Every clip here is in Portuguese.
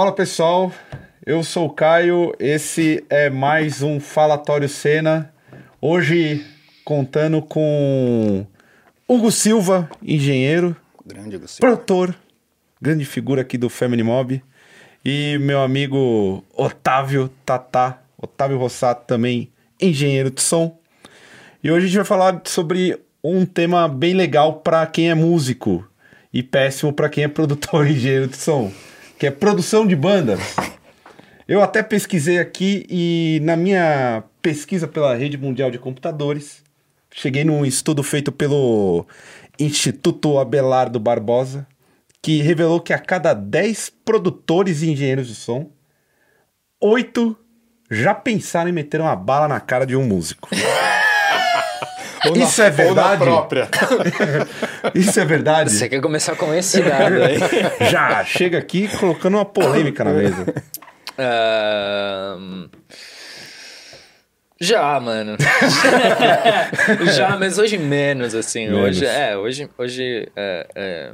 Fala pessoal, eu sou o Caio, esse é mais um Falatório Cena. Hoje contando com Hugo Silva, engenheiro, Grande Hugo Silva. produtor, grande figura aqui do Family Mob, e meu amigo Otávio Tatá, Otávio Rossato também, engenheiro de som. E hoje a gente vai falar sobre um tema bem legal para quem é músico e péssimo para quem é produtor e engenheiro de som, que é produção de bandas. Eu até pesquisei aqui e na minha pesquisa pela Rede Mundial de Computadores, cheguei num estudo feito pelo Instituto Abelardo Barbosa, que revelou que a cada 10 produtores e engenheiros de som, 8 já pensaram em meter uma bala na cara de um músico. Ou na- Isso é ou na verdade? própria. Isso é verdade? Você quer começar com esse dado aí? Já chega aqui colocando uma polêmica na mesa. Ahn, Já, mano. Já, mas hoje menos, assim. Menos. Hoje, é, hoje, hoje é, é...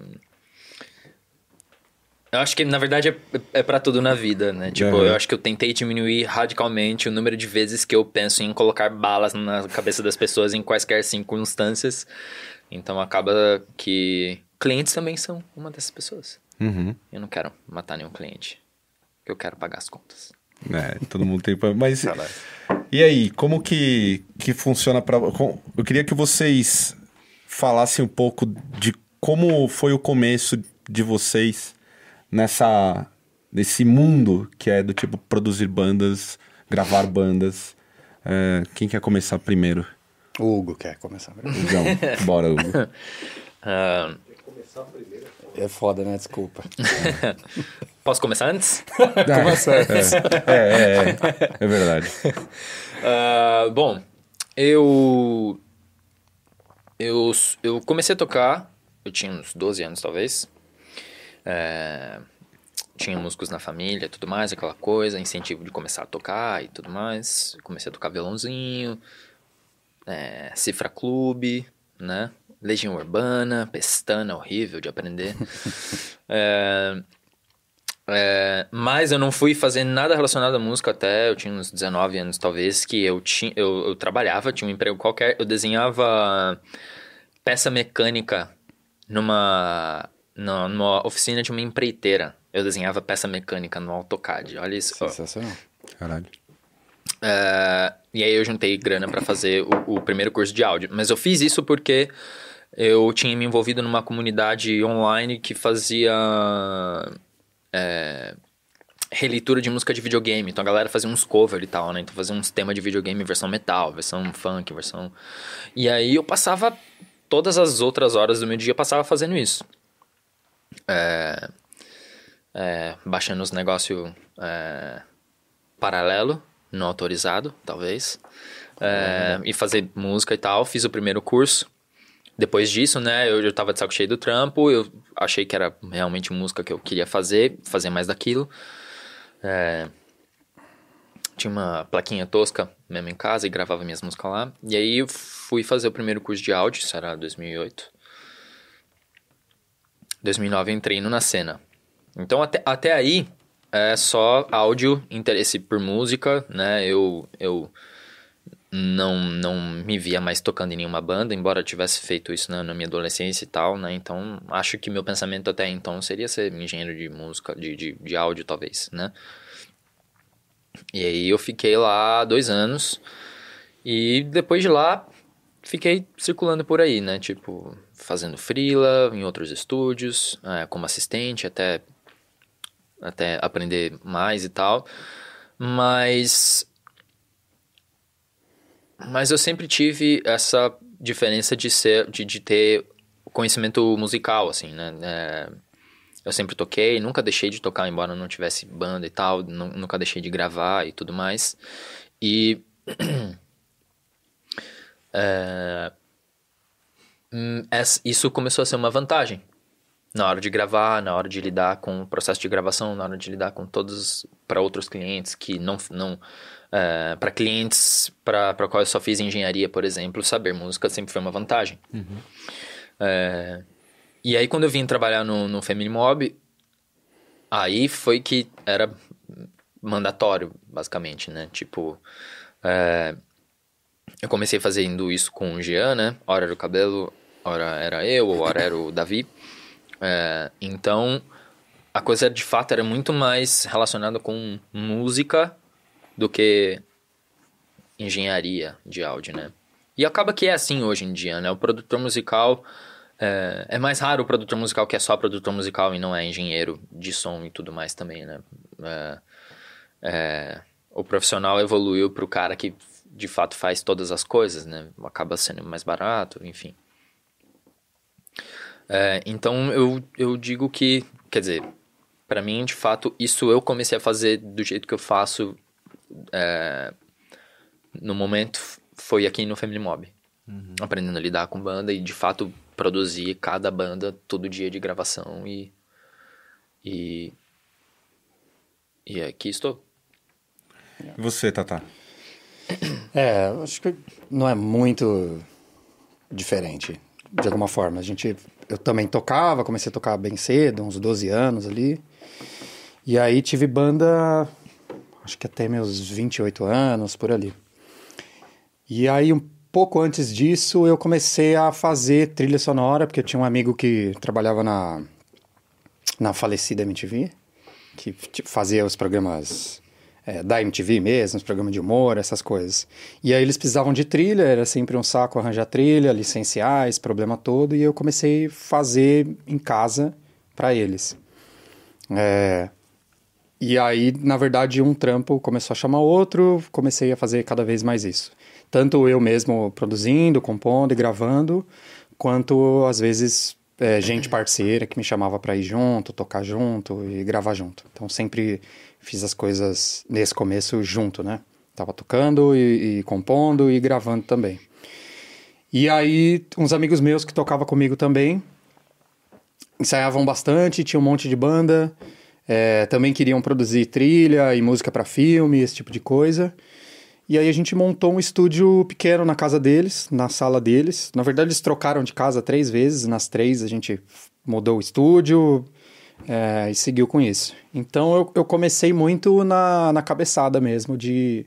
Eu acho que, na verdade, é, é pra tudo na vida, né? Tipo, Uhum. eu acho que eu tentei diminuir radicalmente o número de vezes que eu penso em colocar balas na cabeça das pessoas em quaisquer circunstâncias. Então, acaba que clientes também são uma dessas pessoas. Uhum. Eu não quero matar nenhum cliente. Eu quero pagar as contas. É, todo mundo tem. pra- Mas e aí, como que, que funciona para? Eu queria que vocês falassem um pouco de como foi o começo de vocês nessa nesse mundo que é do tipo produzir bandas, gravar bandas. É, quem quer começar primeiro? O Hugo quer começar. Hugão, bora, Hugo. Ah, É foda, né? Desculpa. posso começar antes? Começa. É, é, é, é verdade. Ah, bom, eu, eu. Eu comecei a tocar, eu tinha uns 12 anos talvez. É, tinha músicos na família tudo mais, aquela coisa, incentivo de começar a tocar e tudo mais. Comecei a tocar violãozinho, é, Cifra Clube, né? Legião Urbana, Pestana, horrível de aprender. é, é, mas eu não fui fazer nada relacionado à música até eu tinha uns 19 anos, talvez, que eu, tinha, eu, eu trabalhava, tinha um emprego qualquer, eu desenhava peça mecânica numa, numa, numa oficina de uma empreiteira. Eu desenhava peça mecânica no AutoCAD, olha isso. Sensacional. Caralho. É, e aí eu juntei grana pra fazer o, o primeiro curso de áudio. Mas eu fiz isso porque eu tinha me envolvido numa comunidade online que fazia é, releitura de música de videogame. Então a galera fazia uns cover e tal, né? Então fazia uns temas de videogame versão metal, versão funk, versão... E aí eu passava todas as outras horas do meu dia, eu passava fazendo isso. É, é, baixando os negócios é, paralelo, não autorizado, talvez. É, e fazer música e tal. Fiz o primeiro curso. Depois disso, né, eu já tava de saco cheio do trampo. Eu achei que era realmente música que eu queria fazer, fazer mais daquilo. É, tinha uma plaquinha tosca mesmo em casa e gravava minhas músicas lá. E aí eu fui fazer o primeiro curso de áudio, isso era 2008. 2009 eu entrei no Na Cena. Então até, até aí é só áudio, interesse por música, né? Eu, eu não, não me via mais tocando em nenhuma banda, embora tivesse feito isso na, na minha adolescência e tal, né? Então acho que meu pensamento até então seria ser engenheiro de música, de, de, de áudio talvez, né? E aí eu fiquei lá dois anos e depois de lá fiquei circulando por aí, né? Tipo, fazendo freela em outros estúdios, é, como assistente, até, até aprender mais e tal. Mas. Mas eu sempre tive essa diferença de ser. de, de ter conhecimento musical, assim, né? É, eu sempre toquei, nunca deixei de tocar, embora não tivesse banda e tal, nu- nunca deixei de gravar e tudo mais. E. é, isso começou a ser uma vantagem na hora de gravar, na hora de lidar com o processo de gravação, na hora de lidar com todos para outros clientes que não não para clientes para para qual eu só fiz engenharia, por exemplo, saber música sempre foi uma vantagem. É, e aí quando eu vim trabalhar no, no Family Mob, aí foi que era mandatório, basicamente, né? Tipo, é, eu comecei fazendo isso com o Jean, né? Hora era o cabelo, hora era eu, hora era o Davi. É, então, a coisa de fato era muito mais relacionada com música do que engenharia de áudio, né? E acaba que é assim hoje em dia, né? O produtor musical. É, é, mais raro o produtor musical que é só produtor musical e não é engenheiro de som e tudo mais também, né? É, é, o profissional evoluiu para o cara que de fato faz todas as coisas, né? Acaba sendo mais barato, enfim. É, então eu, eu digo que, quer dizer, para mim, de fato, isso eu comecei a fazer do jeito que eu faço é, no momento foi aqui no Family Mob. Uhum. Aprendendo a lidar com banda e de fato produzir cada banda todo dia de gravação e. E. E aqui estou. E você, Tata? É, acho que não é muito diferente, de alguma forma. A gente, eu também tocava, comecei a tocar bem cedo, uns 12 anos ali. E aí tive banda, acho que até meus 28 anos, por ali. E aí, um pouco antes disso, eu comecei a fazer trilha sonora, porque eu tinha um amigo que trabalhava na, na falecida MTV, que fazia os programas é, da MTV mesmo, os programas de humor, essas coisas. E aí eles precisavam de trilha, era sempre um saco arranjar trilha, licenciar, esse problema todo, e eu comecei a fazer em casa para eles. É, e aí, na verdade, um trampo começou a chamar outro, comecei a fazer cada vez mais isso. Tanto eu mesmo produzindo, compondo e gravando, quanto às vezes é, gente parceira que me chamava para ir junto, tocar junto e gravar junto. Então sempre fiz as coisas nesse começo junto, né? Tava tocando e, e compondo e gravando também. E aí, uns amigos meus que tocavam comigo também ensaiavam bastante, tinha um monte de banda, é, também queriam produzir trilha e música para filme, esse tipo de coisa. E aí a gente montou um estúdio pequeno na casa deles, na sala deles. Na verdade, eles trocaram de casa três vezes, nas três a gente mudou o estúdio, é, e seguiu com isso. Então eu, eu comecei muito na, na cabeçada mesmo, de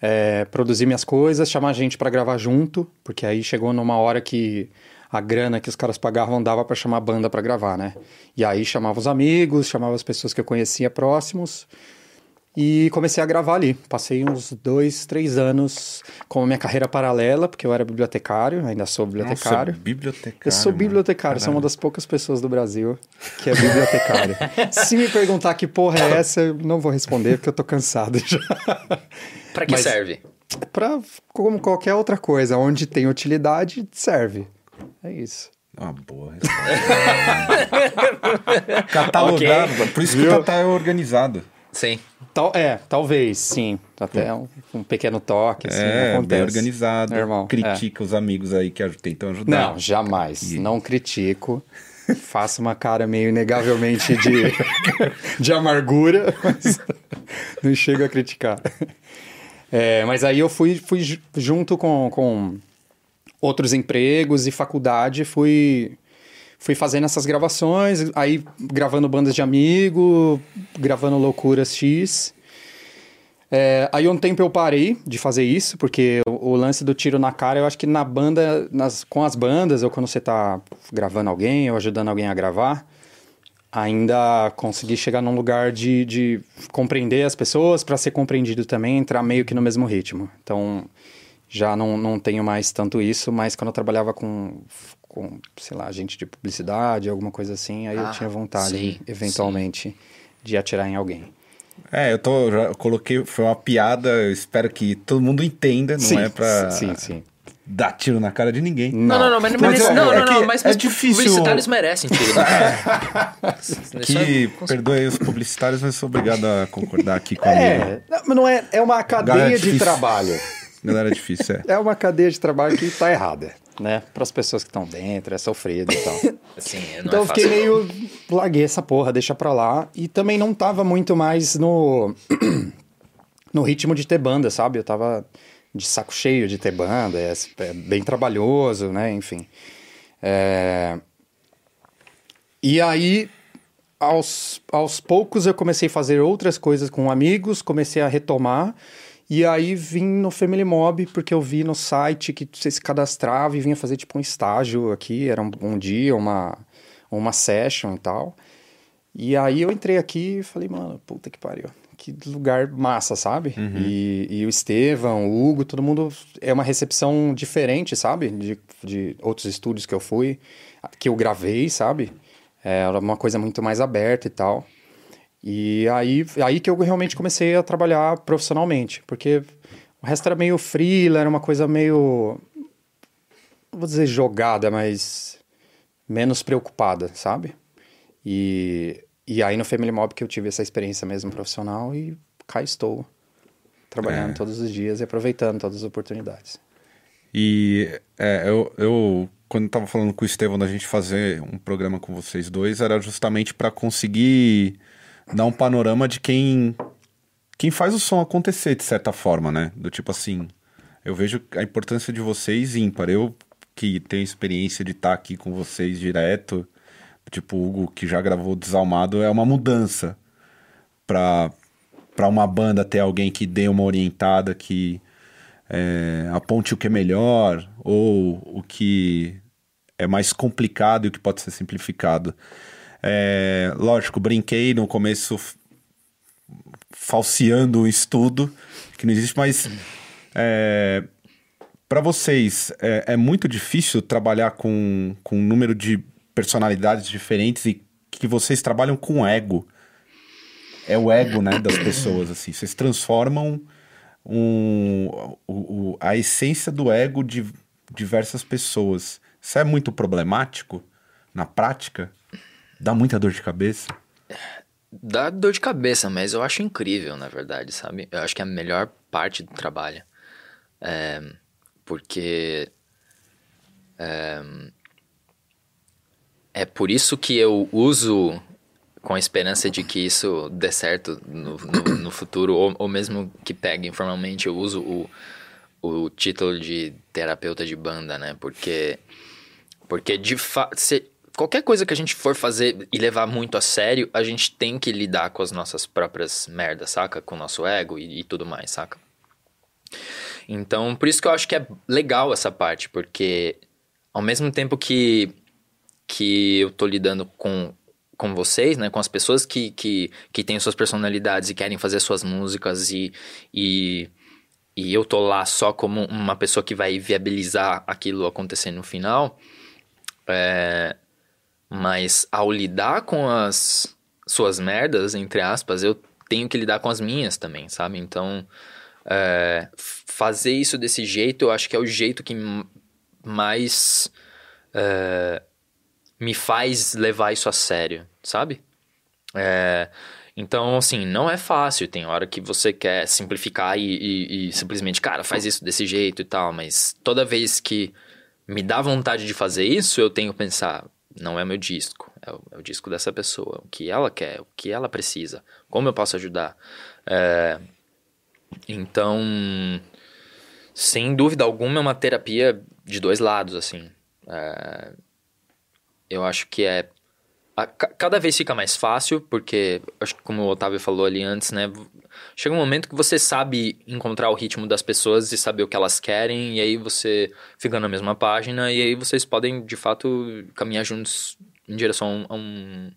é, produzir minhas coisas, chamar gente para gravar junto, porque aí chegou numa hora que a grana que os caras pagavam dava para chamar banda para gravar, né? E aí chamava os amigos, chamava as pessoas que eu conhecia próximos e comecei a gravar ali. Passei uns dois, três anos com a minha carreira paralela, porque eu era bibliotecário, ainda sou bibliotecário. Nossa, bibliotecário. Eu sou bibliotecário, sou uma das poucas pessoas do Brasil que é bibliotecário. Se me perguntar que porra é essa, eu não vou responder, porque eu tô cansado já. Pra que Mas, serve? Pra, como qualquer outra coisa, onde tem utilidade, serve. É isso. Uma boa Catalogado, okay. por isso que o Tatá é organizado. Sim. Tal, é, talvez, sim. Até um, um pequeno toque, assim, é, acontece. bem organizado. Normal, critica é. os amigos aí que tentam ajudar. Não, jamais. E... Não critico. Faço uma cara meio inegavelmente de, de amargura, mas não chego a criticar. É, mas aí eu fui, fui junto com, com outros empregos e faculdade, fui fui fazendo essas gravações, aí gravando bandas de amigo, gravando loucuras X. É, aí um tempo eu parei de fazer isso, porque o, o, lance do tiro na cara, eu acho que na banda, nas, com as bandas, ou quando você tá gravando alguém ou ajudando alguém a gravar, ainda consegui chegar num lugar de, de compreender as pessoas para ser compreendido também, entrar meio que no mesmo ritmo. Então, já não, não tenho mais tanto isso, mas quando eu trabalhava com com, sei lá, agente de publicidade, alguma coisa assim, aí ah, eu tinha vontade, sim, eventualmente, sim. de atirar em alguém. É, eu tô, já coloquei, foi uma piada, eu espero que todo mundo entenda, não sim, é pra... Sim, sim. Dar tiro na cara de ninguém. Não, não, não, mas, mas, mas é, não, é não, não, mas, é difícil. publicitários merecem tiro na cara. que, perdoe os publicitários, mas sou obrigado a concordar aqui com a É, não, mas não é, é uma cadeia de trabalho. Galera, é difícil, é. É uma cadeia de trabalho que tá errada né? Para as pessoas que estão dentro, é sofrido e tal. Assim, então é eu fiquei meio. Larguei essa porra, deixa pra lá. E também não tava muito mais no. no ritmo de ter banda, sabe? Eu tava de saco cheio de ter banda, é, é bem trabalhoso, né? Enfim. É... E aí, aos, aos poucos eu comecei a fazer outras coisas com amigos, comecei a retomar. E aí vim no Family Mob, porque eu vi no site que você se cadastrava e vinha fazer tipo um estágio aqui, era um, um dia, uma, uma session e tal. E aí eu entrei aqui e falei, mano, puta que pariu. Que lugar massa, sabe? Uhum. E, e o Estevão, o Hugo, todo mundo. É uma recepção diferente, sabe? De, de outros estúdios que eu fui, que eu gravei, sabe? É, era uma coisa muito mais aberta e tal. E aí, aí que eu realmente comecei a trabalhar profissionalmente, porque o resto era meio freela, era uma coisa meio. Não vou dizer jogada, mas menos preocupada, sabe? E, e aí no Family Mob que eu tive essa experiência mesmo profissional e cá estou, trabalhando é. todos os dias e aproveitando todas as oportunidades. E é, eu, eu, quando estava falando com o Estevão da gente fazer um programa com vocês dois, era justamente para conseguir dar um panorama de quem quem faz o som acontecer de certa forma, né? Do tipo assim, eu vejo a importância de vocês ímpar. Eu que tenho experiência de estar tá aqui com vocês direto, tipo o Hugo que já gravou Desalmado, é uma mudança para para uma banda ter alguém que dê uma orientada que é, aponte o que é melhor ou o que é mais complicado e o que pode ser simplificado. É, lógico, brinquei no começo falseando o estudo, que não existe, mas é, para vocês é, é, muito difícil trabalhar com, com um número de personalidades diferentes e que vocês trabalham com ego. É o ego né, das pessoas, assim. Vocês transformam um, o, o, a essência do ego de diversas pessoas. Isso é muito problemático na prática? Dá muita dor de cabeça? Dá dor de cabeça, mas eu acho incrível, na verdade, sabe? Eu acho que é a melhor parte do trabalho. É, porque. É, é por isso que eu uso com a esperança de que isso dê certo no, no, no futuro, ou, ou, mesmo que pegue informalmente, eu uso o, o título de terapeuta de banda, né? Porque, porque de fato, qualquer coisa que a gente for fazer e levar muito a sério, a gente tem que lidar com as nossas próprias merdas, saca? Com o nosso ego e, e tudo mais, saca? Então, por isso que eu acho que é legal essa parte, porque ao mesmo tempo que, que eu tô lidando com, com vocês, né? Com as pessoas que, que, que têm suas personalidades e querem fazer suas músicas e, e, e eu tô lá só como uma pessoa que vai viabilizar aquilo acontecer no final, é, mas ao lidar com as suas merdas, entre aspas, eu tenho que lidar com as minhas também, sabe? Então, é, fazer isso desse jeito, eu acho que é o jeito que mais é, me faz levar isso a sério, sabe? É, então, assim, não é fácil. Tem hora que você quer simplificar e, e, e, simplesmente, cara, faz isso desse jeito e tal. Mas toda vez que me dá vontade de fazer isso, eu tenho que pensar, não é meu disco, é o, é o, disco dessa pessoa, o que ela quer, o que ela precisa, como eu posso ajudar. É, então, sem dúvida alguma, é uma terapia de dois lados, assim. É, eu acho que é. A, cada vez fica mais fácil, porque, acho que como o Otávio falou ali antes, né? chega um momento que você sabe encontrar o ritmo das pessoas e saber o que elas querem, e aí você fica na mesma página, e aí vocês podem, de fato, caminhar juntos em direção a um,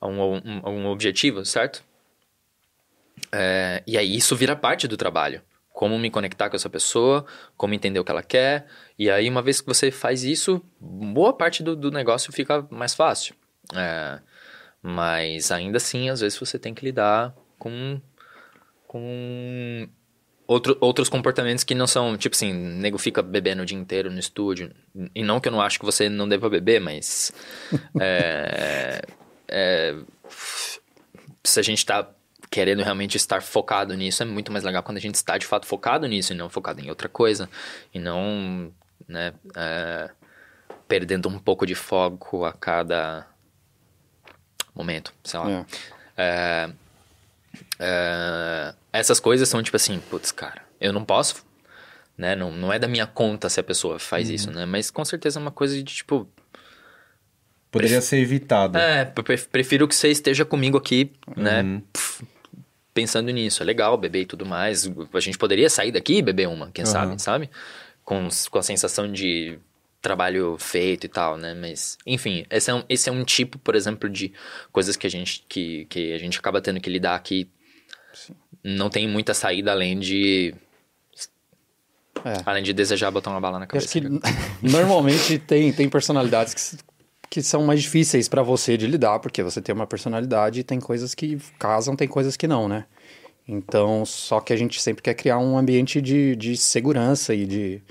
a um, a um objetivo, certo? É, e aí isso vira parte do trabalho. Como me conectar com essa pessoa, como entender o que ela quer. E aí, uma vez que você faz isso, boa parte do, do negócio fica mais fácil. É, mas ainda assim, às vezes você tem que lidar com com outro, outros comportamentos que não são, tipo assim, nego fica bebendo o dia inteiro no estúdio. E não que eu não acho que você não deva beber, mas. é, é, se a gente tá querendo realmente estar focado nisso, é muito mais legal quando a gente está de fato focado nisso e não focado em outra coisa. E não, né, é, perdendo um pouco de foco a cada momento, sei lá. É. É, é, essas coisas são tipo assim, putz, cara, eu não posso, né? Não, não é da minha conta se a pessoa faz uhum. isso, né? Mas com certeza é uma coisa de tipo. Poderia ser evitado. É, pre- prefiro que você esteja comigo aqui, né? pf, Pensando nisso, é legal beber e tudo mais. A gente poderia sair daqui e beber uma, quem sabe, sabe? Com, com a sensação de trabalho feito e tal, né? Mas, enfim, esse é um, esse é um tipo, por exemplo, de coisas que a gente, que, que a gente acaba tendo que lidar que não tem muita saída além de. É. Além de desejar botar uma bala na cabeça. que normalmente tem, tem personalidades que, que são mais difíceis pra você de lidar, porque você tem uma personalidade e tem coisas que casam, tem coisas que não, né? Então, só que a gente sempre quer criar um ambiente de, de segurança e de,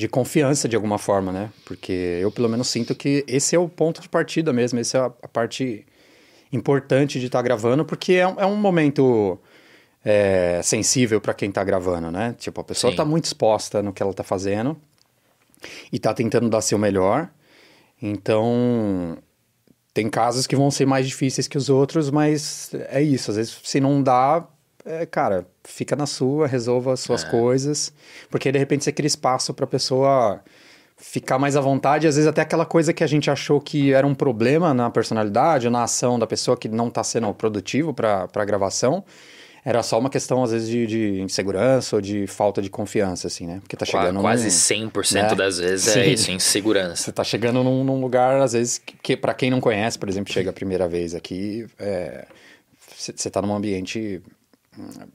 de confiança de alguma forma, né? Porque eu, pelo menos, sinto que esse é o ponto de partida mesmo, essa é a, parte importante de estar gravando, porque é, um- é um momento é, sensível para quem tá gravando, né? Tipo, a pessoa Sim. tá muito exposta no que ela tá fazendo e tá tentando dar seu melhor. Então, tem casos que vão ser mais difíceis que os outros, mas é isso. Às vezes, se não dá, é, cara, fica na sua, resolva as suas coisas, porque de repente você cria espaço pra pessoa ficar mais à vontade, às vezes até aquela coisa que a gente achou que era um problema na personalidade ou na ação da pessoa que não tá sendo produtivo pra pra gravação, era só uma questão, às vezes, de, de insegurança ou de falta de confiança, assim, né? Porque tá chegando Quase num- 100% né? das vezes Sim. é isso, insegurança. Você tá chegando num, num lugar, às vezes, que, que para quem não conhece, por exemplo, chega a primeira vez aqui, é, você você tá num ambiente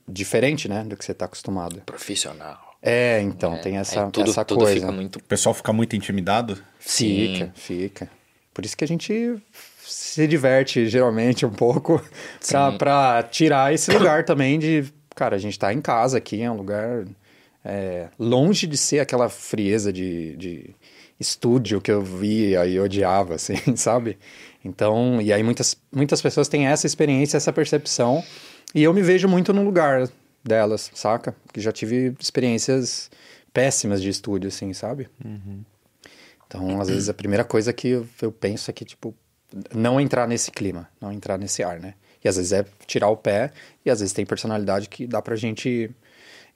diferente, né, do que você tá acostumado. Profissional. É, então, tem essa, Aí tudo, essa tudo coisa. fica muito O pessoal fica muito intimidado. Fica, fica. Por isso que a gente se diverte, geralmente, um pouco, pra, Sim. pra tirar esse lugar também de... Cara, a gente tá em casa aqui, é um lugar é, longe de ser aquela frieza de, de estúdio que eu via e odiava, assim, sabe? Então, e aí muitas, muitas pessoas têm essa experiência, essa percepção, e eu me vejo muito no lugar delas, saca? Que já tive experiências péssimas de estúdio, assim, sabe? Então, às vezes, a primeira coisa que eu, eu penso é que, tipo, não entrar nesse clima, não entrar nesse ar, né? E às vezes é tirar o pé, e às vezes tem personalidade que dá pra gente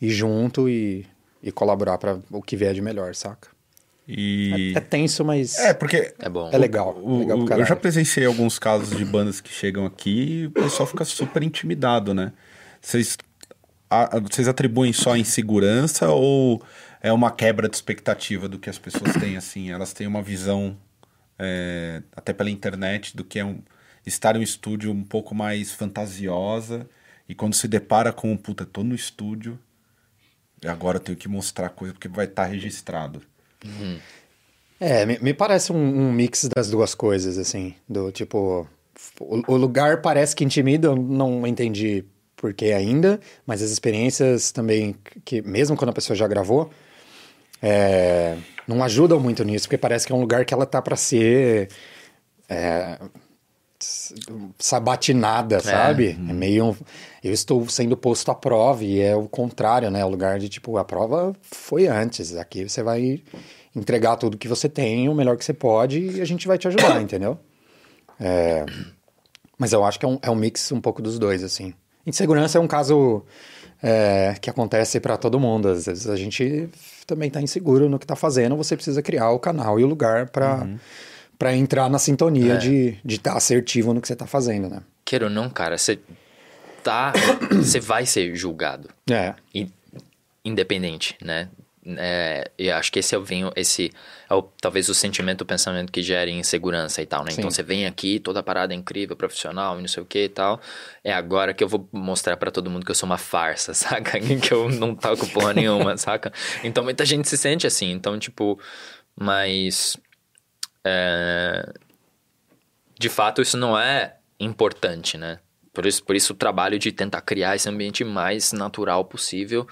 ir junto e, e colaborar pra o que vier de melhor, saca? E. É tenso, mas É, porque. É bom. é legal. o- legal eu já presenciei alguns casos de bandas que chegam aqui e o pessoal fica super intimidado, né? Vocês, a- vocês atribuem só a insegurança ou é uma quebra de expectativa do que as pessoas têm, assim? Elas têm uma visão, é, até pela internet, do que é um, estar em um estúdio um pouco mais fantasiosa e quando se depara com, puta, tô no estúdio e agora eu tenho que mostrar coisa porque vai estar registrado. É, me, me parece um, um mix das duas coisas, assim. Do tipo. O, o lugar parece que intimida, eu não entendi por que ainda, mas as experiências também, que mesmo quando a pessoa já gravou, é, não ajudam muito nisso, porque parece que é um lugar que ela tá pra ser. É, sabatinada, sabe? É meio. um- Eu estou sendo posto à prova e é o contrário, né? O lugar de tipo, a prova foi antes. Aqui você vai entregar tudo que você tem, o melhor que você pode e a gente vai te ajudar, entendeu? É, Mas eu acho que é um, é um mix um pouco dos dois, assim. Insegurança é um caso é, que acontece pra todo mundo. Às vezes a gente também tá inseguro no que tá fazendo, você precisa criar o canal e o lugar pra para entrar na sintonia de estar assertivo no que você tá fazendo, né? Queira ou não, cara, você tá. Você vai ser julgado. É. in- independente, né? É, e acho que esse é o, venho, esse é o, talvez o sentimento, o pensamento que gera insegurança e tal, né? Então Sim. você vem aqui, toda a parada é incrível, profissional e não sei o que e tal. É agora que eu vou mostrar pra todo mundo que eu sou uma farsa, saca? que eu não toco porra nenhuma, saca? Então muita gente se sente assim. Então, tipo, mas. É, de fato, isso não é importante, né? Por isso, por isso o trabalho de tentar criar esse ambiente mais natural possível,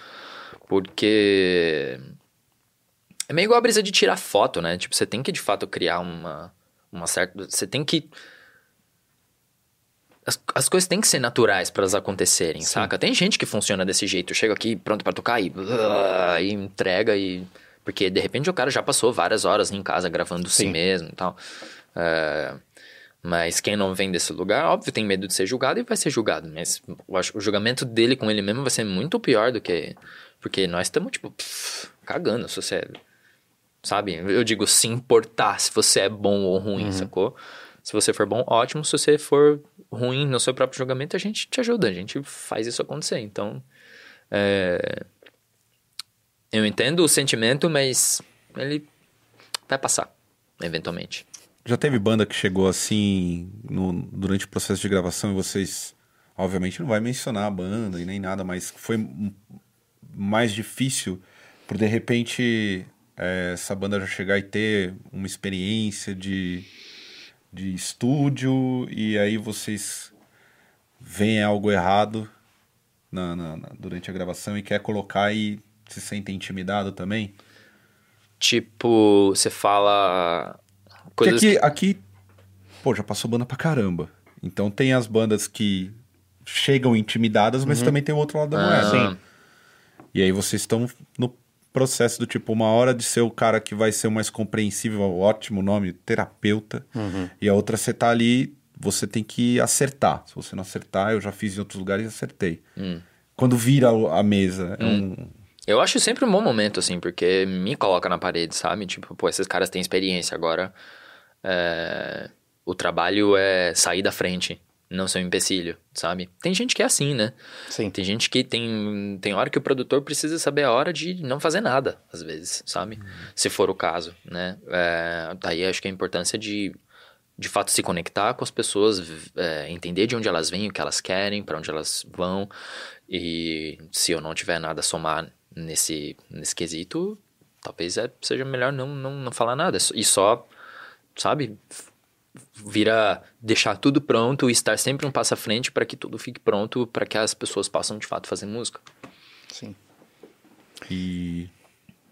porque é meio igual a brisa de tirar foto, né? Tipo, você tem que de fato criar uma, uma certa. Você tem que. As, as coisas têm que ser naturais para elas acontecerem, saca? Tem gente que funciona desse jeito, chega aqui pronto para tocar e, e entrega e. Porque de repente o cara já passou várias horas em casa gravando si Sim. mesmo e tal. É, mas quem não vem desse lugar, óbvio, tem medo de ser julgado e vai ser julgado. Mas o julgamento dele com ele mesmo vai ser muito pior do que. Porque nós estamos, tipo, pff, cagando se você. Sabe? Eu digo se importar se você é bom ou ruim, sacou? Se você for bom, ótimo. Se você for ruim no seu próprio julgamento, a gente te ajuda, a gente faz isso acontecer. Então, é... eu entendo o sentimento, mas ele vai passar, eventualmente. Já teve banda que chegou assim no, durante o processo de gravação e vocês, obviamente, não vai mencionar a banda e nem nada, mas foi mais difícil por de repente é, essa banda já chegar e ter uma experiência de, de estúdio e aí vocês veem algo errado na, na, na, durante a gravação e quer colocar e se sente intimidado também? Tipo, você fala coisas aqui, que... aqui, pô, já passou banda pra caramba. Então tem as bandas que chegam intimidadas, mas uhum. também tem o outro lado da ah. moeda. Sim. E aí vocês estão no processo do tipo, uma hora de ser o cara que vai ser o mais compreensível, ótimo nome, terapeuta, uhum. e a outra você tá ali, você tem que acertar. Se você não acertar, eu já fiz em outros lugares e acertei. Hum. Quando vira a mesa, é hum. um... Eu acho sempre um bom momento, assim, porque me coloca na parede, sabe? Tipo, pô, esses caras têm experiência agora. É... O trabalho é sair da frente não ser um empecilho, sabe? Tem gente que é assim, né? Sim. Tem gente que tem, tem hora que o produtor precisa saber a hora de não fazer nada, às vezes, sabe? Uhum. Se for o caso, né? É, daí acho que a importância de, de fato, se conectar com as pessoas, é, entender de onde elas vêm, o que elas querem, para onde elas vão. E se eu não tiver nada a somar nesse, nesse quesito, talvez é, seja melhor não, não, não falar nada. E só, sabe? vira deixar tudo pronto e estar sempre um passo à frente para que tudo fique pronto para que as pessoas possam de fato fazer música. Sim. E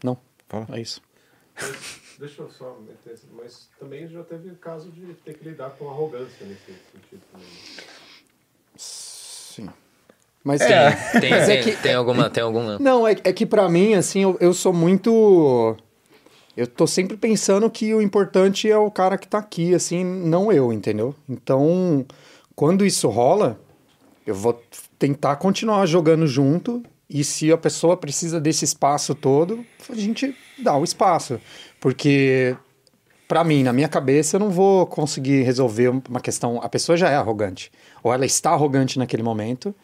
não, Fala. é isso. deixa eu só meter, mas também já teve o caso de ter que lidar com arrogância nesse sentido. Sim. Mas é. tem, tem, é que, tem, alguma, tem alguma. Não, é, é que para mim assim, eu, eu sou muito eu tô sempre pensando que o importante é o cara que tá aqui, assim, não eu, entendeu? Então, quando isso rola, eu vou tentar continuar jogando junto e se a pessoa precisa desse espaço todo, a gente dá o espaço. Porque, para mim, na minha cabeça, eu não vou conseguir resolver uma questão. A pessoa já é arrogante, ou ela está arrogante naquele momento.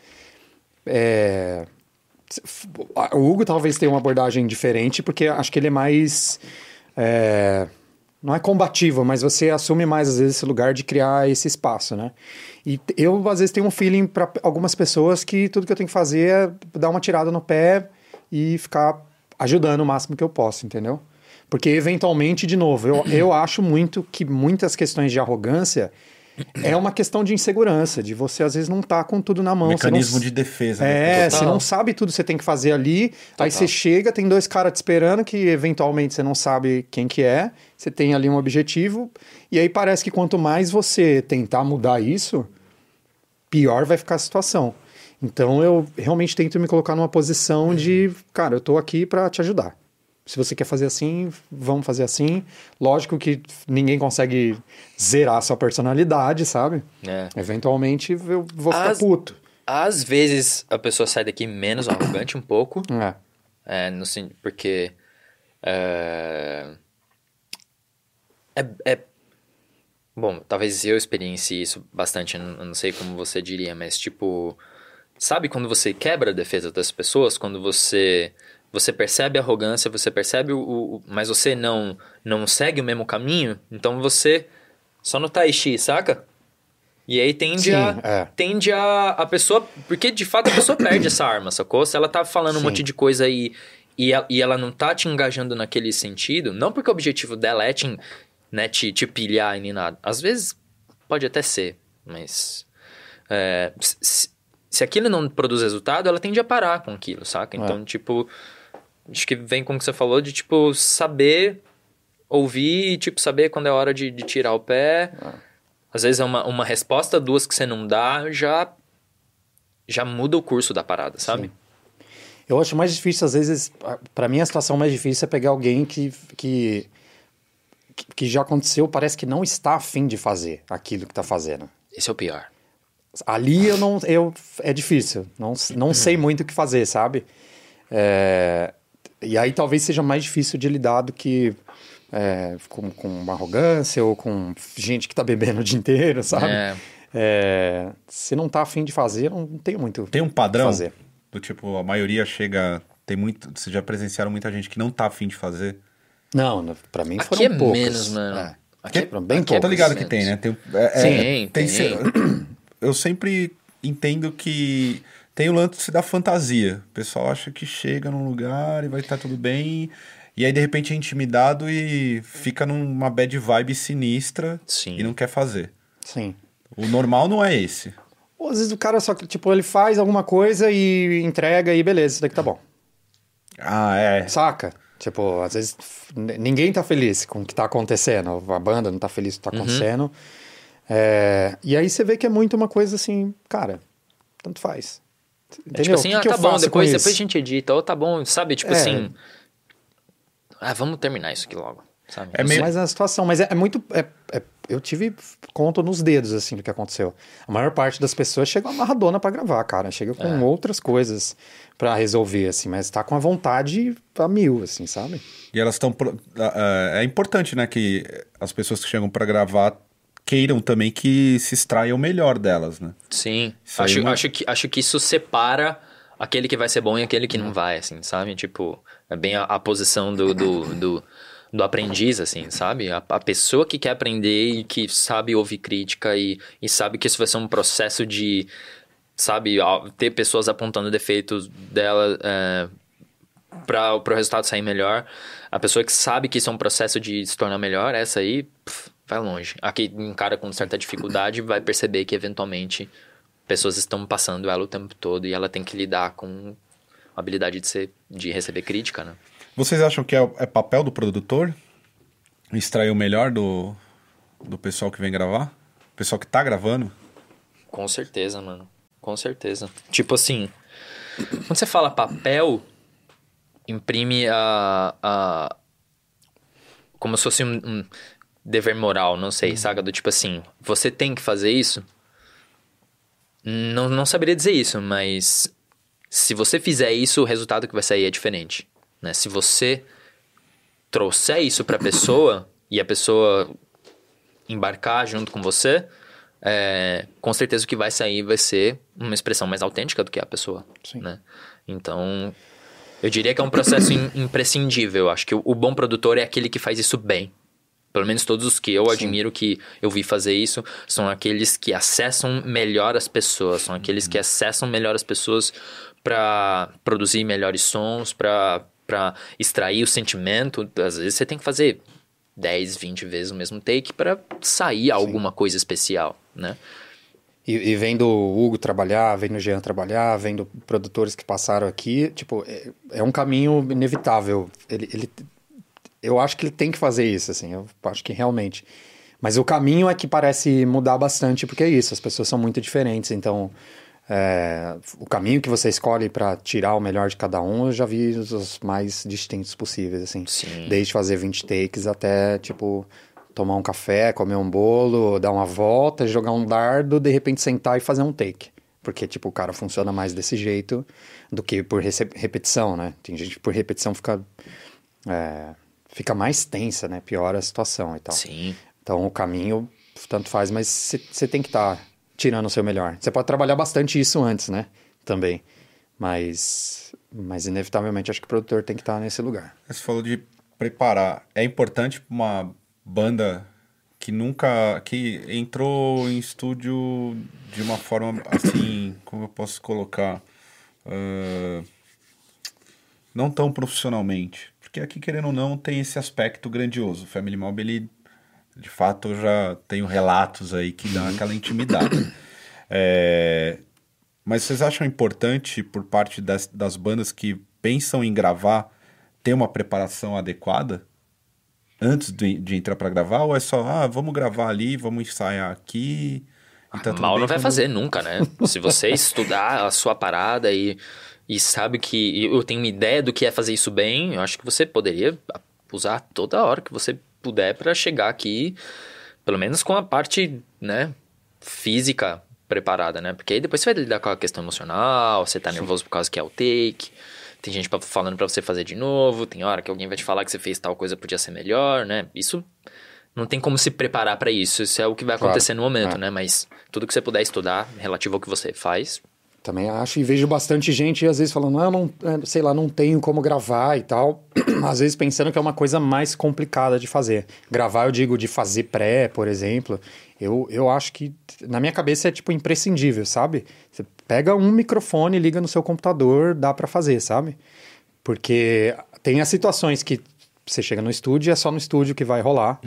É o Hugo talvez tenha uma abordagem diferente, porque acho que ele é mais. É, não é combativo, mas você assume mais, às vezes, esse lugar de criar esse espaço, né? E eu, às vezes, tenho um feeling para algumas pessoas que tudo que eu tenho que fazer é dar uma tirada no pé e ficar ajudando o máximo que eu posso, entendeu? Porque, eventualmente, de novo, eu, eu acho muito que muitas questões de arrogância é uma questão de insegurança, de você às vezes não tá com tudo na mão. Mecanismo não... de defesa. Né? É, você não sabe tudo que você tem que fazer ali. Total. Aí você chega, tem dois caras te esperando que eventualmente você não sabe quem que é. Você tem ali um objetivo. E aí parece que quanto mais você tentar mudar isso, pior vai ficar a situação. Então eu realmente tento me colocar numa posição de, cara, eu tô aqui para te ajudar. Se você quer fazer assim, vamos fazer assim. Lógico que ninguém consegue zerar a sua personalidade, sabe? É. Eventualmente eu vou ficar As, puto. Às vezes a pessoa sai daqui menos arrogante um pouco. É. é no, porque. É, é, é, Bom, talvez eu experiencie isso bastante, eu não sei como você diria, mas tipo. Sabe quando você quebra a defesa das pessoas? Quando você você percebe a arrogância, você percebe o, o, mas você não não segue o mesmo caminho, então você só no tai chi, saca? E aí tende Sim, a é. tende a a pessoa, porque de fato a pessoa perde essa arma, sacou? Se ela tá falando Sim. um monte de coisa aí e, e, e ela não tá te engajando naquele sentido, não porque o objetivo dela é te, né, te, te pilhar e nem nada. Às vezes pode até ser, mas é, se, se aquilo não produz resultado, ela tende a parar com aquilo, saca? Então, é. tipo, acho que vem com o que você falou de, tipo, saber ouvir e, tipo, saber quando é hora de, de tirar o pé. Ah. Às vezes é uma, uma resposta, duas que você não dá, já, já muda o curso da parada, sabe? Sim. Eu acho mais difícil, às vezes, para mim a situação mais difícil é pegar alguém que, que, que já aconteceu, parece que não está afim de fazer aquilo que está fazendo. Esse é o pior. Ali eu não, eu, é difícil, não, não sei muito o que fazer, sabe? É, e aí talvez seja mais difícil de lidar do que é, com, com uma arrogância ou com gente que tá bebendo o dia inteiro, sabe? É. É, se não tá afim de fazer, não tem muito Tem um padrão fazer. do tipo, a maioria chega. Tem muito. Vocês já presenciaram muita gente que não tá afim de fazer. Não, pra mim Aqui foram é poucas. menos, mano. É. Aqui é foram bem aqui é Tô poucas. ligado que menos. tem, né? Tem, é, é, Sim, tem. se- eu sempre entendo que tem o lance da fantasia. O pessoal acha que chega num lugar e vai estar tudo bem. E aí, de repente, é intimidado e fica numa bad vibe sinistra Sim. e não quer fazer. Sim. O normal não é esse. Ou às vezes o cara só, tipo, ele faz alguma coisa e entrega e beleza, isso daqui tá bom. Ah, é. Saca? Tipo, às vezes ninguém tá feliz com o que tá acontecendo. A banda não tá feliz com o que tá Uhum. acontecendo. É, e aí você vê que é muito uma coisa assim, cara, tanto faz. Entendeu? É tipo assim, O que ah, que tá eu bom, depois, depois a gente edita, ou tá bom, sabe? Tipo É. assim. Ah, vamos terminar isso aqui logo. Sabe? É meio- Mas a situação, mas é, é muito. é- é- eu tive conto nos dedos, assim, do que aconteceu. A maior parte das pessoas chega amarradona pra gravar, cara. Chega com É. outras coisas pra resolver, assim, mas tá com a vontade a mil, assim, sabe? E elas estão. É importante, né? Que as pessoas que chegam pra gravar queiram também que se extraia o melhor delas, né? Sim. Isso Acho, é uma- acho, que, acho que isso separa aquele que vai ser bom e aquele que não vai, assim, sabe? Tipo, é bem a, a posição do, do, do, do aprendiz, assim, sabe? A, a pessoa que quer aprender e que sabe ouvir crítica e, e sabe que isso vai ser um processo de, sabe, ter pessoas apontando defeitos dela é, para o resultado sair melhor. A pessoa que sabe que isso é um processo de se tornar melhor, essa aí pff, vai longe. A que encara com certa dificuldade vai perceber que eventualmente pessoas estão passando ela o tempo todo e ela tem que lidar com a habilidade de, ser, de receber crítica, né? Vocês acham que é, é papel do produtor extrair o melhor do, do pessoal que vem gravar? O pessoal que tá gravando? Com certeza, mano. Com certeza. Tipo assim, quando você fala papel, imprime a. a como se fosse um, um dever moral, não sei, saca? Do tipo assim, você tem que fazer isso? Não, não saberia dizer isso, mas se você fizer isso, o resultado que vai sair é diferente. Né? Se você trouxer isso pra pessoa e a pessoa embarcar junto com você, é, com certeza o que vai sair vai ser uma expressão mais autêntica do que a pessoa. Sim. Né? Então, eu diria que é um processo im- imprescindível. Acho que o, o bom produtor é aquele que faz isso bem. Pelo menos todos os que eu admiro que eu vi fazer isso são aqueles que acessam melhor as pessoas, são aqueles que acessam melhor as pessoas para produzir melhores sons, para extrair o sentimento. Às vezes você tem que fazer 10, 20 vezes o mesmo take para sair alguma coisa especial, né? E, e vendo o Hugo trabalhar, vendo o Jean trabalhar, vendo produtores que passaram aqui, tipo, é, é um caminho inevitável. Ele, ele, eu acho que ele tem que fazer isso, assim, eu acho que realmente. Mas o caminho é que parece mudar bastante, porque é isso, as pessoas são muito diferentes, então é, o caminho que você escolhe para tirar o melhor de cada um, eu já vi os, mais distintos possíveis, assim. Sim. Desde fazer 20 takes até, tipo, tomar um café, comer um bolo, dar uma volta, jogar um dardo, de repente sentar e fazer um take. Porque, tipo, o cara funciona mais desse jeito do que por repetição, né? Tem gente que por repetição fica, é, fica mais tensa, né? Piora a situação e tal. Sim. Então, o caminho, tanto faz, mas você tem que estar tirando o seu melhor. Você pode trabalhar bastante isso antes, né? Também. Mas, mas inevitavelmente, acho que o produtor tem que estar nesse lugar. Você falou de preparar. É importante uma banda que nunca. que entrou em estúdio de uma forma assim. como eu posso colocar? Ah, não tão profissionalmente. Porque aqui, querendo ou não, tem esse aspecto grandioso. O Family Mob, ele. De fato, eu já tenho relatos aí que dão aquela intimidade. É, mas vocês acham importante, por parte das, das bandas que pensam em gravar, ter uma preparação adequada antes de, de entrar para gravar? Ou é só, ah, vamos gravar ali, vamos ensaiar aqui? tá tudo Mal não vai quando- fazer nunca, né? Se você estudar a sua parada e, e sabe que eu tenho uma ideia do que é fazer isso bem, eu acho que você poderia usar toda hora que você puder para chegar aqui, pelo menos com a parte, né, física preparada, né? Porque aí depois você vai lidar com a questão emocional, você tá nervoso por causa que é o take. tem gente falando pra você fazer de novo, tem hora que alguém vai te falar que você fez tal coisa podia ser melhor, né? Isso não tem como se preparar pra isso, isso é o que vai Claro. acontecer no momento, É. né? Mas tudo que você puder estudar relativo ao que você faz, Também acho e vejo bastante gente às vezes falando, ah, não, é, sei lá, não tenho como gravar e tal. às vezes pensando que é uma coisa mais complicada de fazer. Gravar, eu digo, de fazer pré, por exemplo. Eu, eu acho que, na minha cabeça, é tipo imprescindível, sabe? Você pega um microfone, liga no seu computador, dá pra fazer, sabe? Porque tem as situações que você chega no estúdio e é só no estúdio que vai rolar.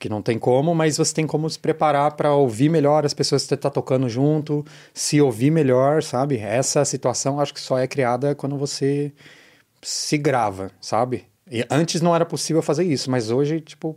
Porque não tem como, mas você tem como se preparar para ouvir melhor as pessoas que você está tocando junto, se ouvir melhor, sabe? Essa situação acho que só é criada quando você se grava, sabe? E antes não era possível fazer isso, mas hoje, tipo,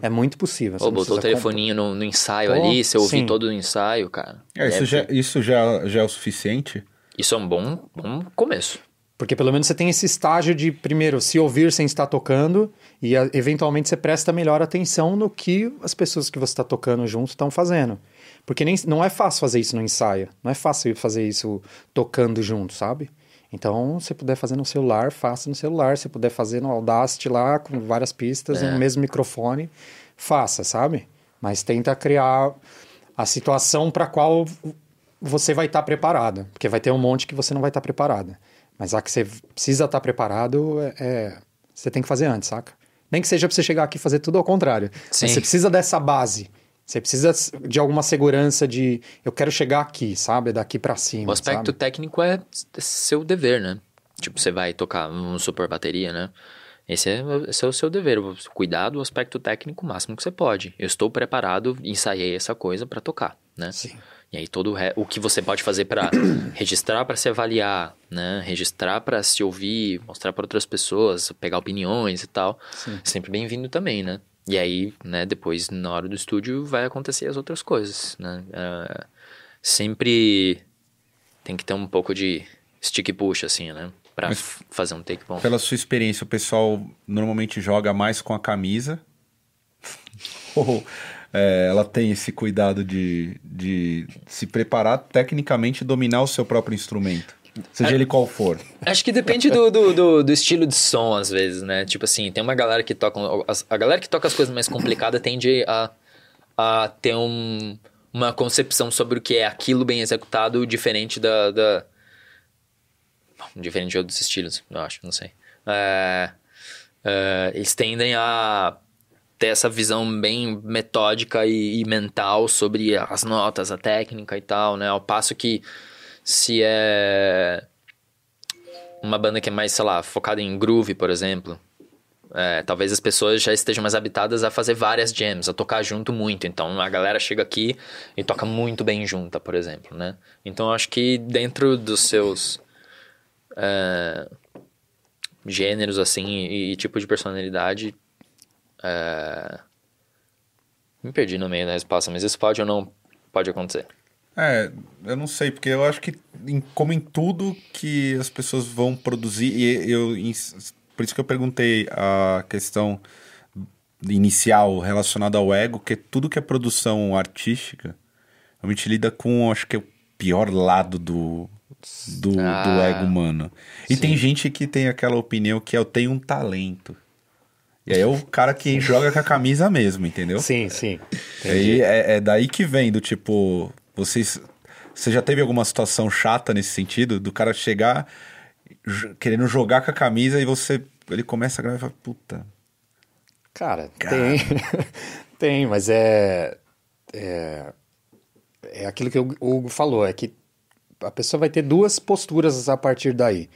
é muito possível. Não botou o telefoninho no, no ensaio Pô, ali, você ouviu todo o ensaio, cara. É, isso Deve- já, isso já, já é o suficiente? isso é um bom, bom começo. Porque pelo menos você tem esse estágio de, primeiro, se ouvir sem estar tocando e a- eventualmente você presta melhor atenção no que as pessoas que você está tocando junto estão fazendo. Porque nem, não é fácil fazer isso no ensaio. Não é fácil fazer isso tocando junto, sabe? Então, se puder fazer no celular, faça no celular. Se puder fazer no Audacity lá, com várias pistas, É. no mesmo microfone, faça, sabe? Mas tenta criar a situação para qual você vai estar preparado. Porque vai ter um monte que você não vai estar preparado. Mas a que você precisa estar preparado, é, é- você tem que fazer antes, saca? Nem que seja pra você chegar aqui e fazer tudo ao contrário. Sim. Mas você precisa dessa base. Você precisa de alguma segurança de eu quero chegar aqui, sabe? Daqui pra cima. O aspecto sabe? técnico é seu dever, né? Tipo, você vai tocar um super bateria, né? Esse é, esse é o seu dever, cuidar do aspecto técnico o máximo que você pode. Eu estou preparado, ensaiei essa coisa pra tocar, né? Sim. E aí todo o, re- o que você pode fazer pra registrar pra se avaliar, né? Registrar pra se ouvir, mostrar pra outras pessoas, pegar opiniões e tal. Sempre bem-vindo também, né? E aí, né, depois na hora do estúdio vai acontecer as outras coisas, né? Ah, sempre tem que ter um pouco de stick e push assim, né? F- fazer um take bom. Pela sua experiência, o pessoal normalmente joga mais com a camisa? Ou é, ela tem esse cuidado de, de se preparar tecnicamente e dominar o seu próprio instrumento? Seja ele qual for. Acho que depende do, do, do, do estilo de som, às vezes, né? Tipo assim, tem uma galera que toca. A galera que toca as coisas mais complicadas tende a, a ter um, uma concepção sobre o que é aquilo bem executado diferente da. da... Diferente de outros estilos, eu acho, não sei. É, é, eles tendem a ter essa visão bem metódica e, e mental sobre as notas, a técnica e tal, né? Ao passo que se é uma banda que é mais, sei lá, focada em groove, por exemplo, é, talvez as pessoas já estejam mais habitadas a fazer várias jams, a tocar junto muito. Então a galera chega aqui e toca muito bem junta, por exemplo, né? Então eu acho que dentro dos seus é, gêneros, assim, e, e tipo de personalidade. É, Me perdi no meio da resposta, mas isso pode ou não pode acontecer. É, eu não sei, porque eu acho que, em- como em tudo que as pessoas vão produzir, e eu, em- por isso que eu perguntei a questão inicial relacionada ao ego, que tudo que é produção artística, a gente lida com, acho que é o pior lado do, do, do Ah, ego humano. E tem gente que tem aquela opinião que eu tenho um talento. E aí é o cara que joga com a camisa mesmo, entendeu? Sim, sim. Aí é, é daí que vem, do tipo, vocês. Você já teve alguma situação chata nesse sentido? Do cara chegar querendo jogar com a camisa e você. Ele começa a gravar e fala, puta. Cara, tem. tem, mas é, é. É aquilo que o Hugo falou, é que a pessoa vai ter duas posturas a partir daí.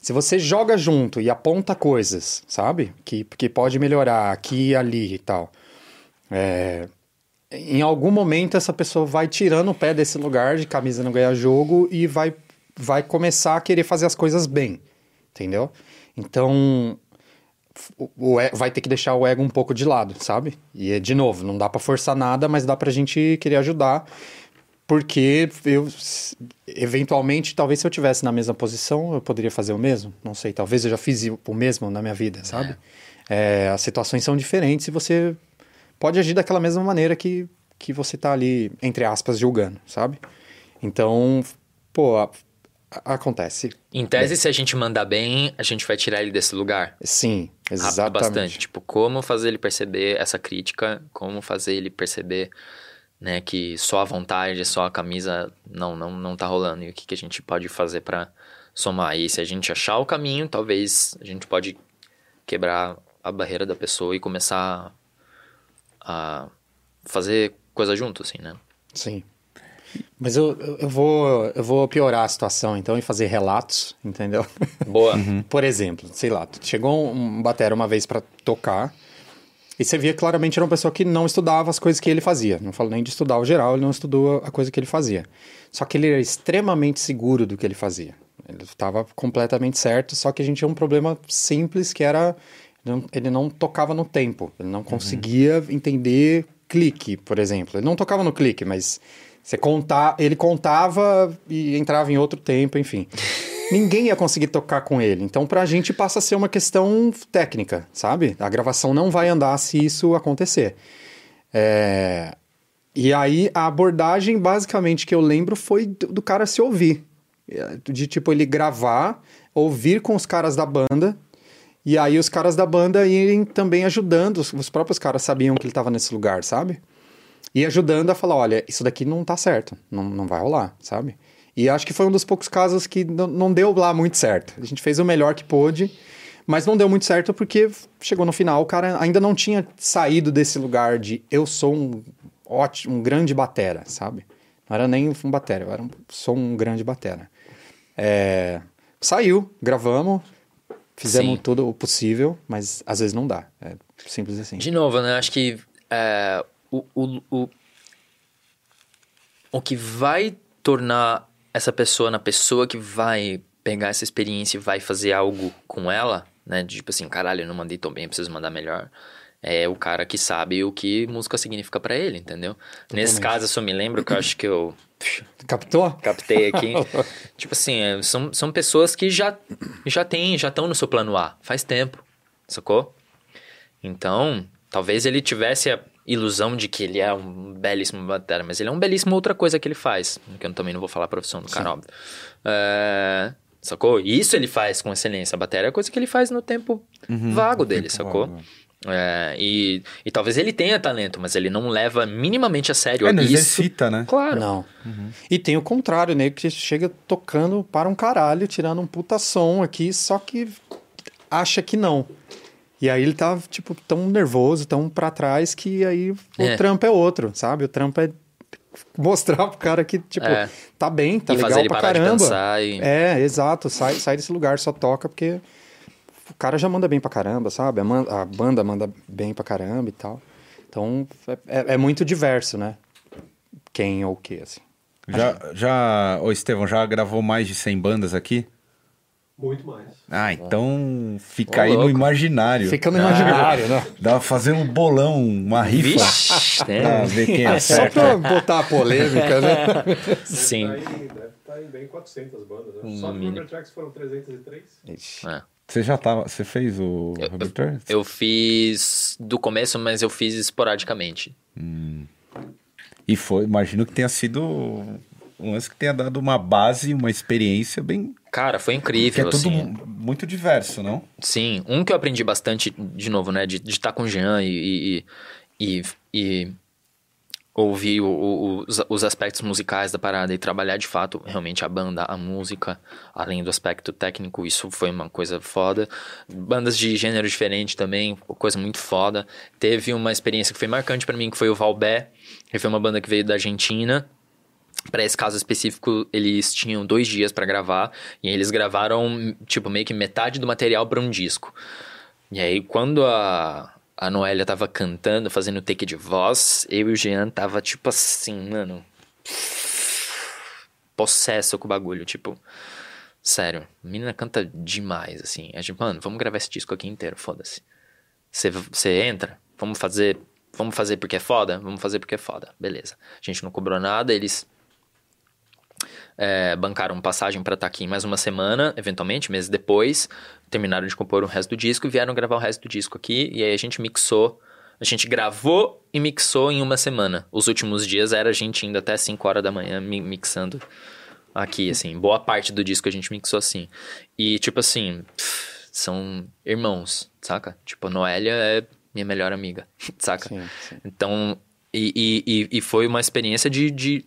Se você joga junto e aponta coisas, sabe? Que, que pode melhorar aqui e ali e tal. É, em algum momento essa pessoa vai tirando o pé desse lugar de camisa não ganhar jogo e vai, vai começar a querer fazer as coisas bem. Entendeu? Então, o, o vai ter que deixar o ego um pouco de lado, sabe? E de novo, não dá pra forçar nada, mas dá pra gente querer ajudar, porque eu eventualmente, talvez se eu tivesse na mesma posição, eu poderia fazer o mesmo. Não sei, talvez eu já fiz o mesmo na minha vida, sabe? É, as situações são diferentes e você pode agir daquela mesma maneira que, que você tá ali, entre aspas, julgando, sabe? Então, pô, a- A- Acontece. Em tese, se a gente mandar bem, a gente vai tirar ele desse lugar. Sim, Rápido exatamente. bastante. Tipo, como fazer ele perceber essa crítica, como fazer ele perceber, né, que só a vontade, só a camisa não não não tá rolando e o que, que a gente pode fazer pra somar. E se a gente achar o caminho, talvez a gente pode quebrar a barreira da pessoa e começar a fazer coisa junto, assim, né? Sim. Mas eu, eu- vou eu vou piorar a situação então e fazer relatos, entendeu? Boa. Por exemplo, sei lá, chegou um batera uma vez pra tocar e você via claramente era uma pessoa que não estudava as coisas que ele fazia. Não falo nem de estudar o geral, ele não estudou a coisa que ele fazia. Só que ele era extremamente seguro do que ele fazia. Ele estava completamente certo, só que a gente tinha um problema simples que era ele não, tocava no tempo. Ele não conseguia entender clique, por exemplo. Ele não tocava no clique, mas você contar, ele contava e entrava em outro tempo, enfim. Ninguém ia conseguir tocar com ele. Então, pra gente passa a ser uma questão técnica, sabe? A gravação não vai andar se isso acontecer. É, E aí, a abordagem, basicamente, que eu lembro foi do, do cara se ouvir. É, De, tipo, ele gravar, ouvir com os caras da banda, e aí os caras da banda irem também ajudando. Os, os próprios caras sabiam que ele estava nesse lugar, sabe? E ajudando a falar, olha, isso daqui não tá certo, não, não vai rolar, sabe? E acho que foi um dos poucos casos que não, deu lá muito certo. A gente fez o melhor que pôde, mas não deu muito certo porque chegou no final, o cara ainda não tinha saído desse lugar de eu sou um ótimo, um grande batera, sabe? Não era nem um batera, eu era um, sou um grande batera. É, saiu, gravamos, fizemos Sim. tudo o possível, mas às vezes não dá. É simples assim. De novo, né? Acho que é, o, o, o, o que vai tornar essa pessoa na pessoa que vai pegar essa experiência e vai fazer algo com ela, né? Tipo assim, caralho, eu não mandei tão bem, eu preciso mandar melhor. É o cara que sabe o que música significa pra ele, entendeu? Nesse caso, eu só me lembro que eu acho que eu Captou? captei aqui. tipo assim, é, são, são pessoas que já já têm, já estão no seu plano A faz tempo, sacou? Então, talvez ele tivesse a ilusão de que ele é um belíssimo batera, mas ele é um belíssimo outra coisa que ele faz, que eu também não vou falar a profissão do cara, óbvio. É, sacou? Isso ele faz com excelência. A bateria é coisa que ele faz no tempo vago dele, sacou? vago. É, e, e talvez ele tenha talento, mas ele não leva minimamente a sério É, não isso. exercita, né? Claro. Não. E tem o contrário, né? Que chega tocando para um caralho, tirando um puta som aqui, só que acha que não. E aí ele tá, tipo, tão nervoso, tão pra trás, que aí o É. trampo é outro, sabe? O trampo é mostrar pro cara que, tipo, É. tá bem, tá E legal fazer ele pra parar de caramba. e- É, exato. Sai, sai desse lugar, só toca porque o cara já manda bem pra caramba, sabe? A banda manda bem pra caramba e tal. Então, é, é- é muito diverso, né? Quem ou o que, assim. Já, já, ô Estevão, já gravou mais de 100 bandas aqui? Muito mais. Ah, então fica Ô, aí no louco. imaginário. Fica no imaginário, né? Dá pra fazer um bolão, uma rifa. Vixe, Pra né? ver quem É só pra botar a polêmica, né? Sim. Deve estar em, deve tá em bem 400 bandas. Né? No Só. Rubber Tracks foram 303. Ixi. É. Você já tava. Você fez o Eu- Tour? Eu fiz do começo, mas eu fiz esporadicamente. E foi, imagino que tenha sido um lance que tenha dado uma base, uma experiência bem. Cara, foi Que é incrível, tudo assim. mu- muito diverso, não? Sim, um que eu aprendi bastante, de novo, né? De estar com o Jean e, e, e, e ouvir o- o- os, os aspectos musicais da parada e trabalhar de fato realmente a banda, a música, além do aspecto técnico, isso foi uma coisa foda. Bandas de gênero diferente também, coisa muito foda. Teve uma experiência que foi marcante pra mim, que foi o Valbé, que foi uma banda que veio da Argentina. Pra esse caso específico, eles tinham dois dias pra gravar. E eles gravaram, tipo, meio que metade do material pra um disco. E aí, quando a, a Noélia tava cantando, fazendo take de voz, eu e o Jean tava, tipo assim, mano. Possesso com o bagulho, tipo. Sério, a menina canta demais, assim. A gente, mano, vamos gravar esse disco aqui inteiro, foda-se. Você entra, vamos fazer. Vamos fazer porque é foda? Vamos fazer porque é foda. Beleza. A gente não cobrou nada, eles é, bancaram passagem pra estar aqui mais uma semana, eventualmente, meses depois. Terminaram de compor o resto do disco e vieram gravar o resto do disco aqui. E aí a gente mixou. A gente gravou e mixou em uma semana. Os últimos dias era a gente indo até 5 horas da manhã mi- mixando aqui, assim. Boa parte do disco a gente mixou assim. E, tipo assim, são irmãos, saca? Tipo, a Noélia é minha melhor amiga, saca? Sim, sim. Então, e, e, e- e foi uma experiência de, de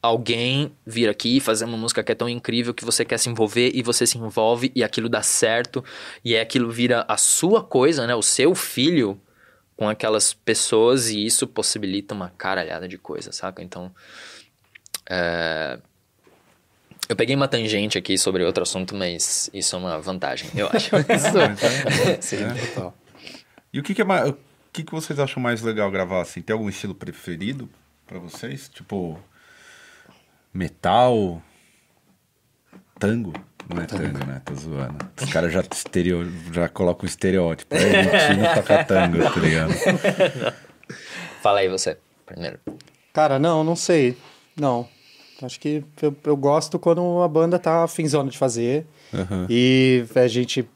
alguém vir aqui e fazer uma música que é tão incrível que você quer se envolver e você se envolve e aquilo dá certo e aí aquilo vira a sua coisa, né? O seu filho com aquelas pessoas e isso possibilita uma caralhada de coisa, saca? Então, é, eu peguei uma tangente aqui sobre outro assunto, mas isso é uma vantagem, eu acho. Sim, total. E o que, que é mais. O que, que vocês acham mais legal gravar assim? Tem algum estilo preferido pra vocês? Tipo. Metal. Tango? Não é tango, né? Tô zoando. Os caras já, estereo, já colocam o estereótipo. É, argentino toca tango, tá ligado? Fala aí você, primeiro. Cara, não, não sei. Não. Acho que eu, eu gosto quando a banda tá finzona de fazer. Aham. E a gente,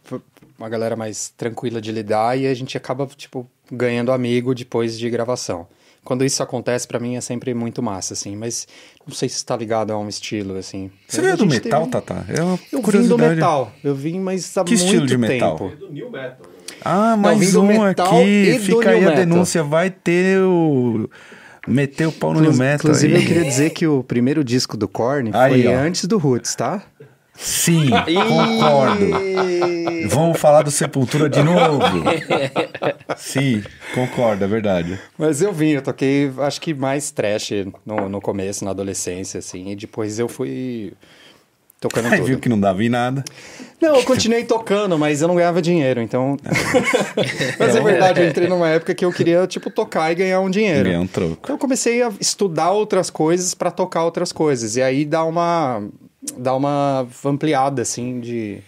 uma galera mais tranquila de lidar e a gente acaba, tipo, ganhando amigo depois de gravação. Quando isso acontece, pra mim é sempre muito massa, assim. Mas não sei se está ligado a um estilo, assim. Você veio do metal, teve- Tata? É uma Eu vim do curiosidade. metal. Eu vim, mas há Que estilo muito de metal? tempo. Do New Metal. né? Ah, mais do um metal aqui. Fica aí new a metal. denúncia. Vai ter o. Meter o pau no new metal. Inclusive, eu queria dizer que o primeiro disco do Korn Aí, foi ó. antes do Roots, tá? Sim, concordo. Vamos falar do Sepultura de novo. Sim, concordo, é verdade. Mas eu vim, eu toquei, acho que mais trash no, no começo, na adolescência, assim, e depois eu fui tocando Aí tudo. viu que não dava em nada. Não, eu continuei tocando, mas eu não ganhava dinheiro, então... mas é verdade, eu entrei numa época que eu queria, tipo, tocar e ganhar um dinheiro. Ganhar um troco. Então eu comecei a estudar outras coisas pra tocar outras coisas, e aí dá uma, dá uma ampliada, assim, de...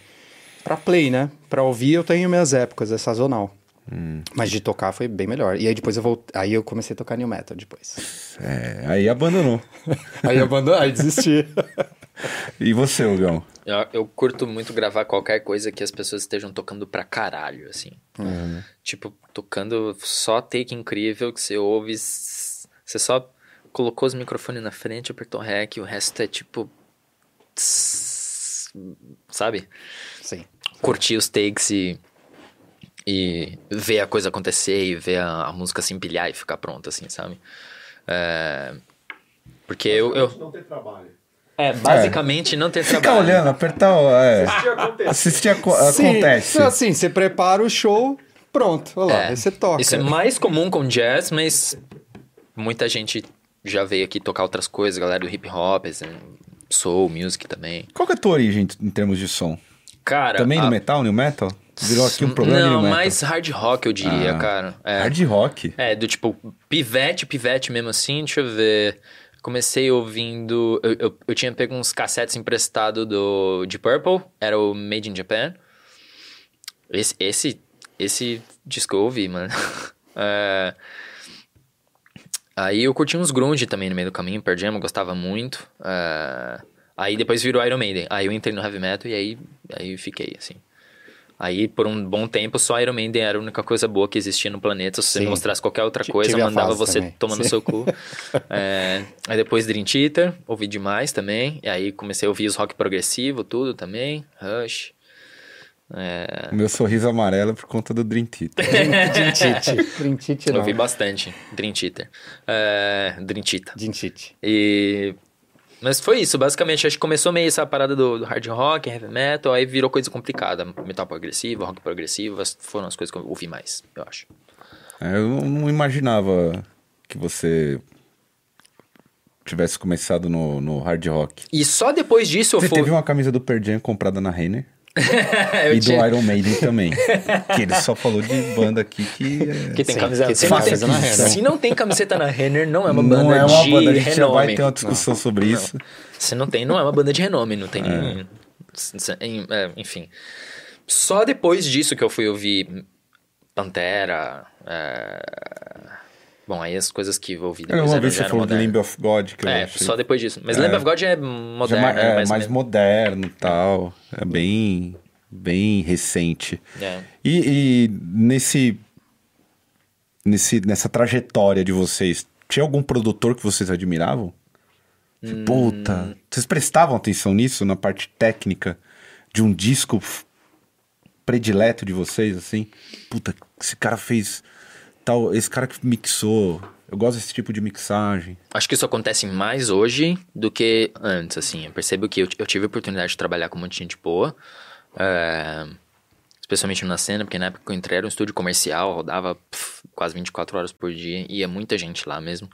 Pra play, né? Pra ouvir eu tenho minhas épocas, é sazonal. Hum. Mas de tocar foi bem melhor. E aí depois eu voltei, aí eu comecei a tocar new metal depois. É, aí abandonou. Aí eu abandonei, aí desisti. E você, Hugão? Eu, eu curto muito gravar qualquer coisa que as pessoas estejam tocando pra caralho, assim. Tipo, tocando só take incrível que você ouve. Você só colocou os microfones na frente, apertou rec, e o resto é tipo. Tss, Sabe? Sim. Curtir os takes e. E ver a coisa acontecer e ver a, a música se empilhar e ficar pronta, assim, sabe? É, porque eu, eu. Não tem trabalho. É, basicamente não ter Fica trabalho. olhando, apertar. o- É, Assistir acontecer. assistir acontece. Assim, você prepara o show, pronto, olha lá, É, aí você toca. Isso é mais comum com jazz, mas muita gente já veio aqui tocar outras coisas, galera do hip hop, assim, soul, music também. Qual que é a tua origem em termos de som? Cara, Também a- no metal, new metal? Virou aqui um programa de Não, mais hard rock, eu diria, Ah. cara. É. Hard rock. É, do tipo, pivete, pivete mesmo assim, deixa eu ver. Comecei ouvindo. Eu, eu, eu tinha pego uns cassetes emprestados do de Purple, era o Made in Japan. Esse, esse, esse disco eu ouvi, mano. É, Aí eu curti uns grunge também no meio do caminho, Pearl Jam, eu gostava muito. É, Aí depois virou Iron Maiden. Aí eu entrei no heavy metal e aí, aí fiquei, assim. Aí, por um bom tempo, só Iron Maiden era a única coisa boa que existia no planeta. Se você me mostrasse qualquer outra coisa, tive mandava você também. tomar no seu cu. É, aí depois Dream Theater, ouvi demais também. E aí comecei a ouvir os rock progressivo, tudo também. Rush. É, Meu sorriso amarelo é por conta do Dream Theater. Dream Theater. Dream Theater não. ouvi bastante. Dream Theater. É, Dream Theater. Dream Theater. E... Mas foi isso, basicamente. Acho que começou meio essa parada do, do hard rock, heavy metal, aí virou coisa complicada. Metal progressivo, rock progressivo, foram as coisas que eu ouvi mais, eu acho. É, eu não imaginava que você tivesse começado no, no hard rock. E só depois disso eu Você fui. teve uma camisa do Pearl Jam comprada na Renner eu e tinha- do Iron Maiden também. que ele só falou de banda aqui que... é- Que tem Sim, camiseta. que Se tem não, tem, camiseta na Renner. se não tem camiseta na Renner, não é uma banda não é uma de banda, a gente já renome. vai ter uma discussão sobre isso. Se não tem, não é uma banda de renome, não tem. É. é, enfim. Só depois disso que eu fui ouvir Pantera. é, Bom, aí as coisas que eu ouvi Eu depois uma eram- vez já você falou modernas. Lamb of God, que eu É, achei... só depois disso. Mas É. Lamb of God é moderno, ma- né? é, mais, mais moderno e tal. É bem, bem recente. É. E, e nesse, nesse, nessa trajetória de vocês, tinha algum produtor que vocês admiravam? Hum. Puta. Vocês prestavam atenção nisso, na parte técnica de um disco predileto de vocês, assim? Puta, esse cara fez tal. Esse cara que mixou. Eu gosto desse tipo de mixagem. Acho que isso acontece mais hoje do que antes, assim. Eu percebo que eu, eu tive a oportunidade de trabalhar com um monte de gente boa. é, especialmente na cena, porque na época que eu entrei era um estúdio comercial, rodava quase 24 horas por dia, ia muita gente lá mesmo.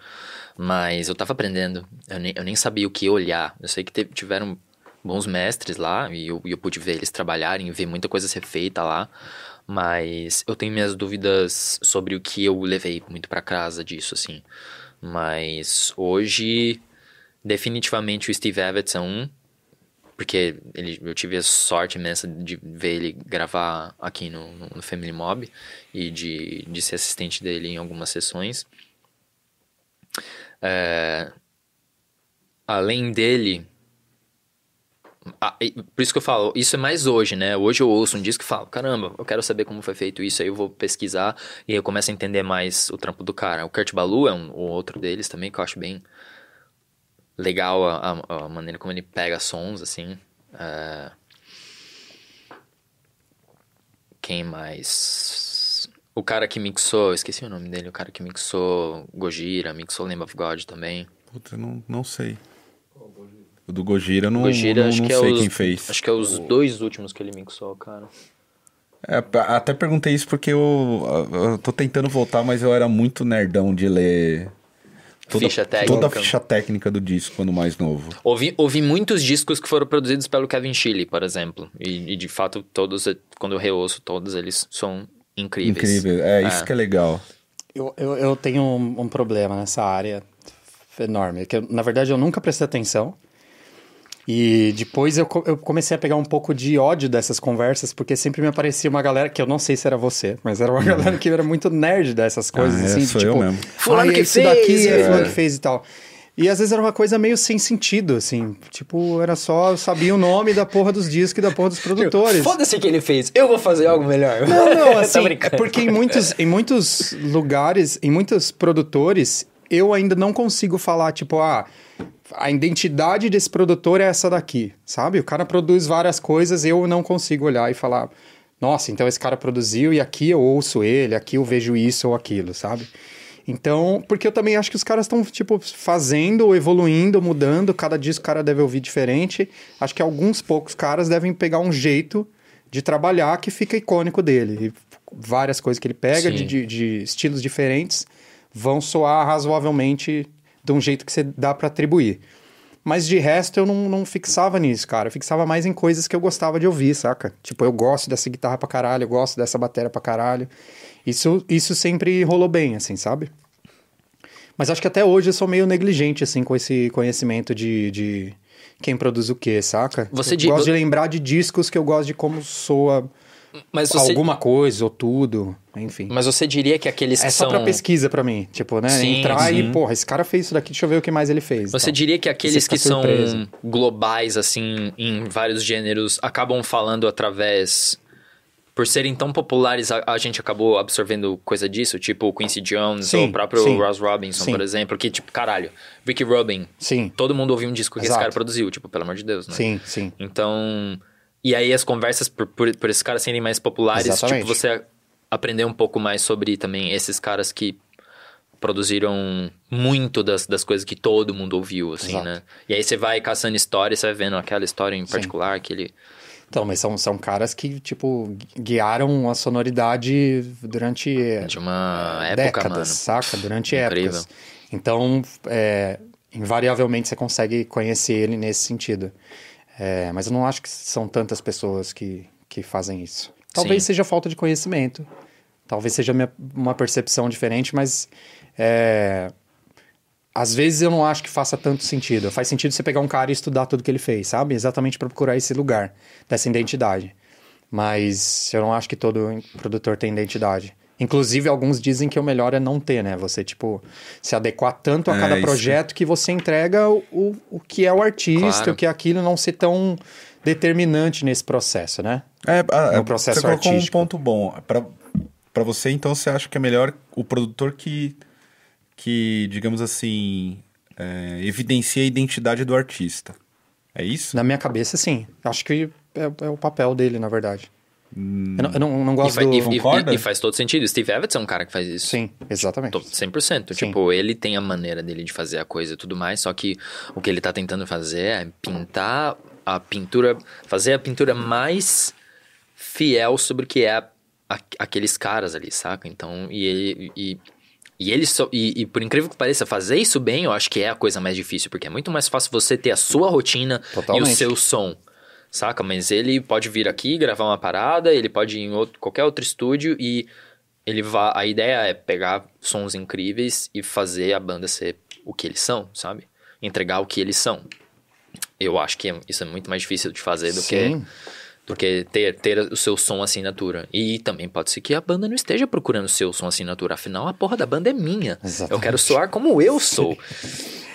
Mas eu tava aprendendo, eu nem, eu nem sabia o que olhar. Eu sei que tiveram bons mestres lá, e eu, eu pude ver eles trabalharem, ver muita coisa ser feita lá. Mas eu tenho minhas dúvidas sobre o que eu levei muito pra casa disso, assim. Mas hoje, definitivamente o Steve Evans é um, porque ele, eu tive a sorte imensa de ver ele gravar aqui no, no, Family Mob e de, de ser assistente dele em algumas sessões. É, além dele, por isso que eu falo, isso é mais hoje, né? Hoje eu ouço um disco e falo, caramba, eu quero saber como foi feito isso, aí eu vou pesquisar e eu começo a entender mais o trampo do cara. O Kurt Balu é um, o outro deles também, que eu acho bem legal a, a- a maneira como ele pega sons, assim. É, Quem mais? O cara que mixou, esqueci o nome dele, o cara que mixou Gojira, mixou Lamb of God também. Puta, não, não sei. O do Gojira eu não, Gojira, não, acho não que é sei os, quem fez. Acho que é os dois últimos que ele mixou, cara. É, até perguntei isso porque eu, eu tô tentando voltar, mas eu era muito nerdão de ler toda, Ficha técnica. toda a ficha técnica do disco quando mais novo. Ouvi, ouvi muitos discos que foram produzidos pelo Kevin Chile, por exemplo. E, e, de fato, todos, quando eu reouço, todos eles são incríveis. Incrível. É, isso que é legal. Eu, eu, eu tenho um, um problema nessa área enorme. Que eu- na verdade, eu nunca prestei atenção. E depois eu, eu comecei a pegar um pouco de ódio dessas conversas, porque sempre me aparecia uma galera, que eu não sei se era você, mas era uma galera que era muito nerd dessas coisas, Uhum. Ah, é, assim, sou de, eu tipo, mesmo. Fulano "Ah, que fez, daqui é é." fulano que fez e tal. E às vezes era uma coisa meio sem sentido, assim. Tipo, era só, eu sabia o nome da porra dos discos e da porra dos produtores. Foda-se o que ele fez, eu vou fazer algo melhor. Não, não, assim, é porque em muitos, em muitos lugares, em muitos produtores, eu ainda não consigo falar, tipo, ah, a identidade desse produtor é essa daqui, sabe? O cara produz várias coisas, eu não consigo olhar e falar, nossa, então esse cara produziu e aqui eu ouço ele, aqui eu vejo isso ou aquilo, sabe? Então, porque eu também acho que os caras estão, tipo, fazendo, evoluindo, mudando, cada disco o cara deve ouvir diferente. Acho que alguns poucos caras devem pegar um jeito de trabalhar que fica icônico dele. E várias coisas que ele pega de, de- de estilos diferentes vão soar razoavelmente de um jeito que você dá pra atribuir. Mas de resto eu não, não fixava nisso, cara. Eu fixava mais em coisas que eu gostava de ouvir, saca? Tipo, eu gosto dessa guitarra pra caralho, eu gosto dessa bateria pra caralho. Isso, isso sempre rolou bem, assim, sabe? Mas acho que até hoje eu sou meio negligente, assim, com esse conhecimento de, de quem produz o quê, saca? Você eu di- gosto de lembrar de discos que eu gosto de como soa você, alguma coisa ou tudo, enfim. mas você diria que aqueles É que só são... pra pesquisa pra mim, tipo, né? Sim, Entrar e, sim. porra, esse cara fez isso daqui, deixa eu ver o que mais ele fez. Você Então, diria que aqueles que são globais, assim, em vários gêneros, acabam falando através. Por serem tão populares, a, a gente acabou absorvendo coisa disso, tipo o Quincy Jones Sim, ou o próprio sim. Ross Robinson, Sim. por exemplo, que, tipo, caralho, Ricky Rubin. Sim, Todo mundo ouviu um disco que esse Exato. cara produziu, tipo, pelo amor de Deus, né? sim, sim. Então. E aí as conversas, por, por, por esses caras serem mais populares, Exatamente. tipo, você aprender um pouco mais sobre também esses caras que produziram muito das, das coisas que todo mundo ouviu, assim, Exato. né? E aí você vai caçando história, você vai vendo aquela história em particular, aquele... Então, mas são, são caras que, tipo, guiaram a sonoridade durante De uma época, décadas, mano. saca? Durante Incrível. épocas. Então, é, invariavelmente você consegue conhecer ele nesse sentido. É, mas eu não acho que são tantas pessoas que, que fazem isso. Talvez Sim. seja falta de conhecimento. Talvez seja minha- uma percepção diferente, mas é, às vezes eu não acho que faça tanto sentido. Faz sentido você pegar um cara e estudar tudo que ele fez, sabe? Exatamente para procurar esse lugar, dessa identidade. Mas eu não acho que todo produtor tem identidade. Inclusive, alguns dizem que o melhor é não ter, né? Você, tipo, se adequar tanto a É, cada isso. projeto que você entrega o, o, o que é o artista, Claro. o que é aquilo, não ser tão determinante nesse processo, né? É, a- No processo você artístico. um ponto bom. Pra você, então, você acha que é melhor o produtor que, que digamos assim, é, evidencia a identidade do artista. É isso? Na minha cabeça, sim. Acho que é, é o papel dele, na verdade. Hum. Eu, não, eu não, não E, gosto fa- do... e- e- e faz todo sentido. Steve Evans é um cara que faz isso. Sim, exatamente. Tô 100%. Sim. Tipo, ele tem a maneira dele de fazer a coisa e tudo mais, só que o que ele tá tentando fazer é pintar a pintura, fazer a pintura mais fiel sobre o que é a- a- aqueles caras ali, saca? Então, e ele. E, e ele só, e, e por incrível que pareça, fazer isso bem, eu acho que é a coisa mais difícil, porque é muito mais fácil você ter a sua rotina e o Totalmente. seu som, saca? Mas ele pode vir aqui gravar uma parada, ele pode ir em outro, qualquer outro estúdio e ele vai. A ideia é pegar sons incríveis e fazer a banda ser o que eles são, sabe? Entregar o que eles são. Eu acho que isso é muito mais difícil de fazer do que Sim. do que ter, ter o seu som assinatura. E também pode ser que a banda não esteja procurando o seu som assinatura. Afinal, a porra da banda é minha. Eu Exatamente. quero soar como eu sou.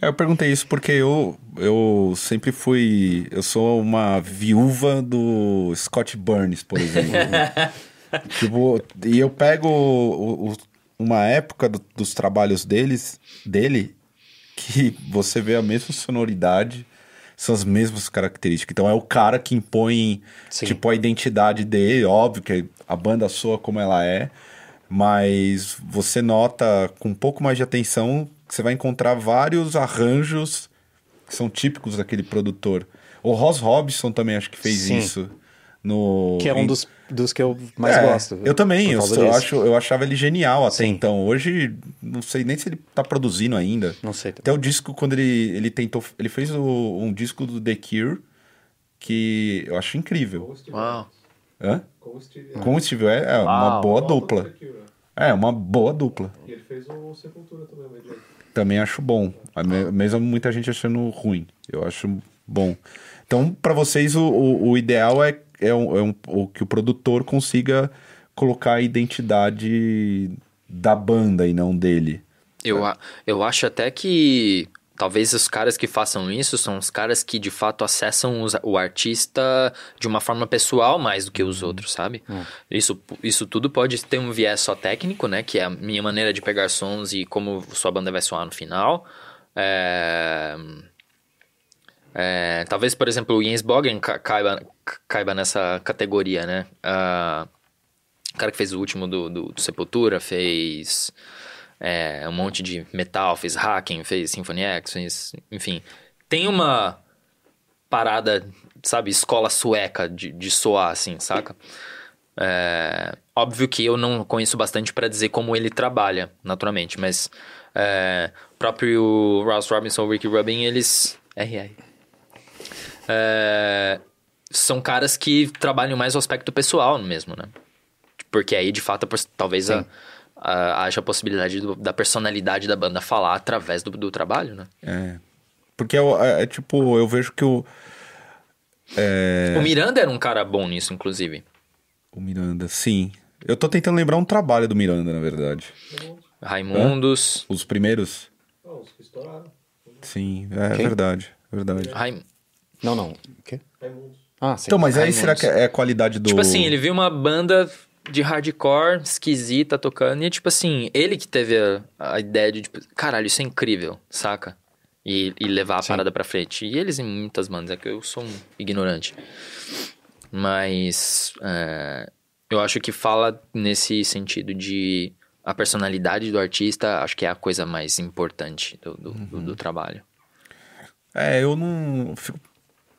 É, Eu perguntei isso porque eu, eu sempre fui. Eu sou uma viúva do Scott Burns, por exemplo. tipo, e eu pego o- o- uma época do- dos trabalhos deles, dele que você vê a mesma sonoridade, são as mesmas características. Então é o cara que impõe Sim. tipo a identidade dele, óbvio que a banda soa como ela é, mas você nota com um pouco mais de atenção que você vai encontrar vários arranjos que são típicos daquele produtor. O Ross Robson também acho que fez Sim. isso no Que é um dos, dos que eu mais é, gosto. Eu também, eu, eu acho, eu achava ele genial até Sim. então. Hoje, não sei nem se ele tá produzindo ainda. Não sei. Até o disco, quando ele, ele tentou. Ele fez o- um disco do The Cure que eu acho incrível. Uau. Hã? Com o Steve Com o Steve, é, é uma boa dupla. É, uma boa dupla. E ele fez o Sepultura também, mas Também acho bom. Mesmo muita gente achando ruim. Eu acho bom. Então, para vocês, o, o, o ideal é, é, um, é um- o que o produtor consiga colocar a identidade da banda e não dele. Eu, eu acho até que talvez os caras que façam isso são os caras que de fato acessam os- o artista de uma forma pessoal mais do que os outros, sabe? Isso, isso tudo pode ter um viés só técnico, né? Que é a minha maneira de pegar sons e como sua banda vai soar no final. É... É, talvez, por exemplo, o Jens Bogen ca- caiba, ca- caiba nessa categoria, né? Ah, o cara que fez o último do, do, do Sepultura fez é, um monte de metal, fez hacking, fez Symphony X, fez, enfim. Tem uma parada, sabe, escola sueca de, de soar, assim, saca? É, óbvio que eu não conheço bastante pra dizer como ele trabalha, naturalmente, mas é, o próprio Ross Robinson, Ricky Rubin, eles... RR. É, são caras que trabalham mais o aspecto pessoal mesmo, né? Porque aí, de fato, pos- talvez a, a- haja a possibilidade do- da personalidade da banda falar através do, do trabalho, né? É. Porque é, é- é tipo, eu vejo que o. É, O Miranda era um cara bom nisso, inclusive. o Miranda, sim. Eu tô tentando lembrar um trabalho do Miranda, na verdade. Raimundos. Os primeiros? Os que estouraram. Sim, é Quem? verdade. Verdade. Raim... Não, não. O quê? Raimundos. Ah, sim. Então, mas aí Raimundos. será que é a qualidade do. Tipo assim, ele viu uma banda de hardcore esquisita tocando e, tipo assim, ele que teve a, a ideia de, tipo, caralho, isso é incrível, saca? E, e levar a Sim. parada pra frente. E eles em muitas bandas, é que eu sou um ignorante. Mas é, eu acho que fala nesse sentido de a personalidade do artista, acho que é a coisa mais importante do, do, do- do trabalho. É, eu não. Fico,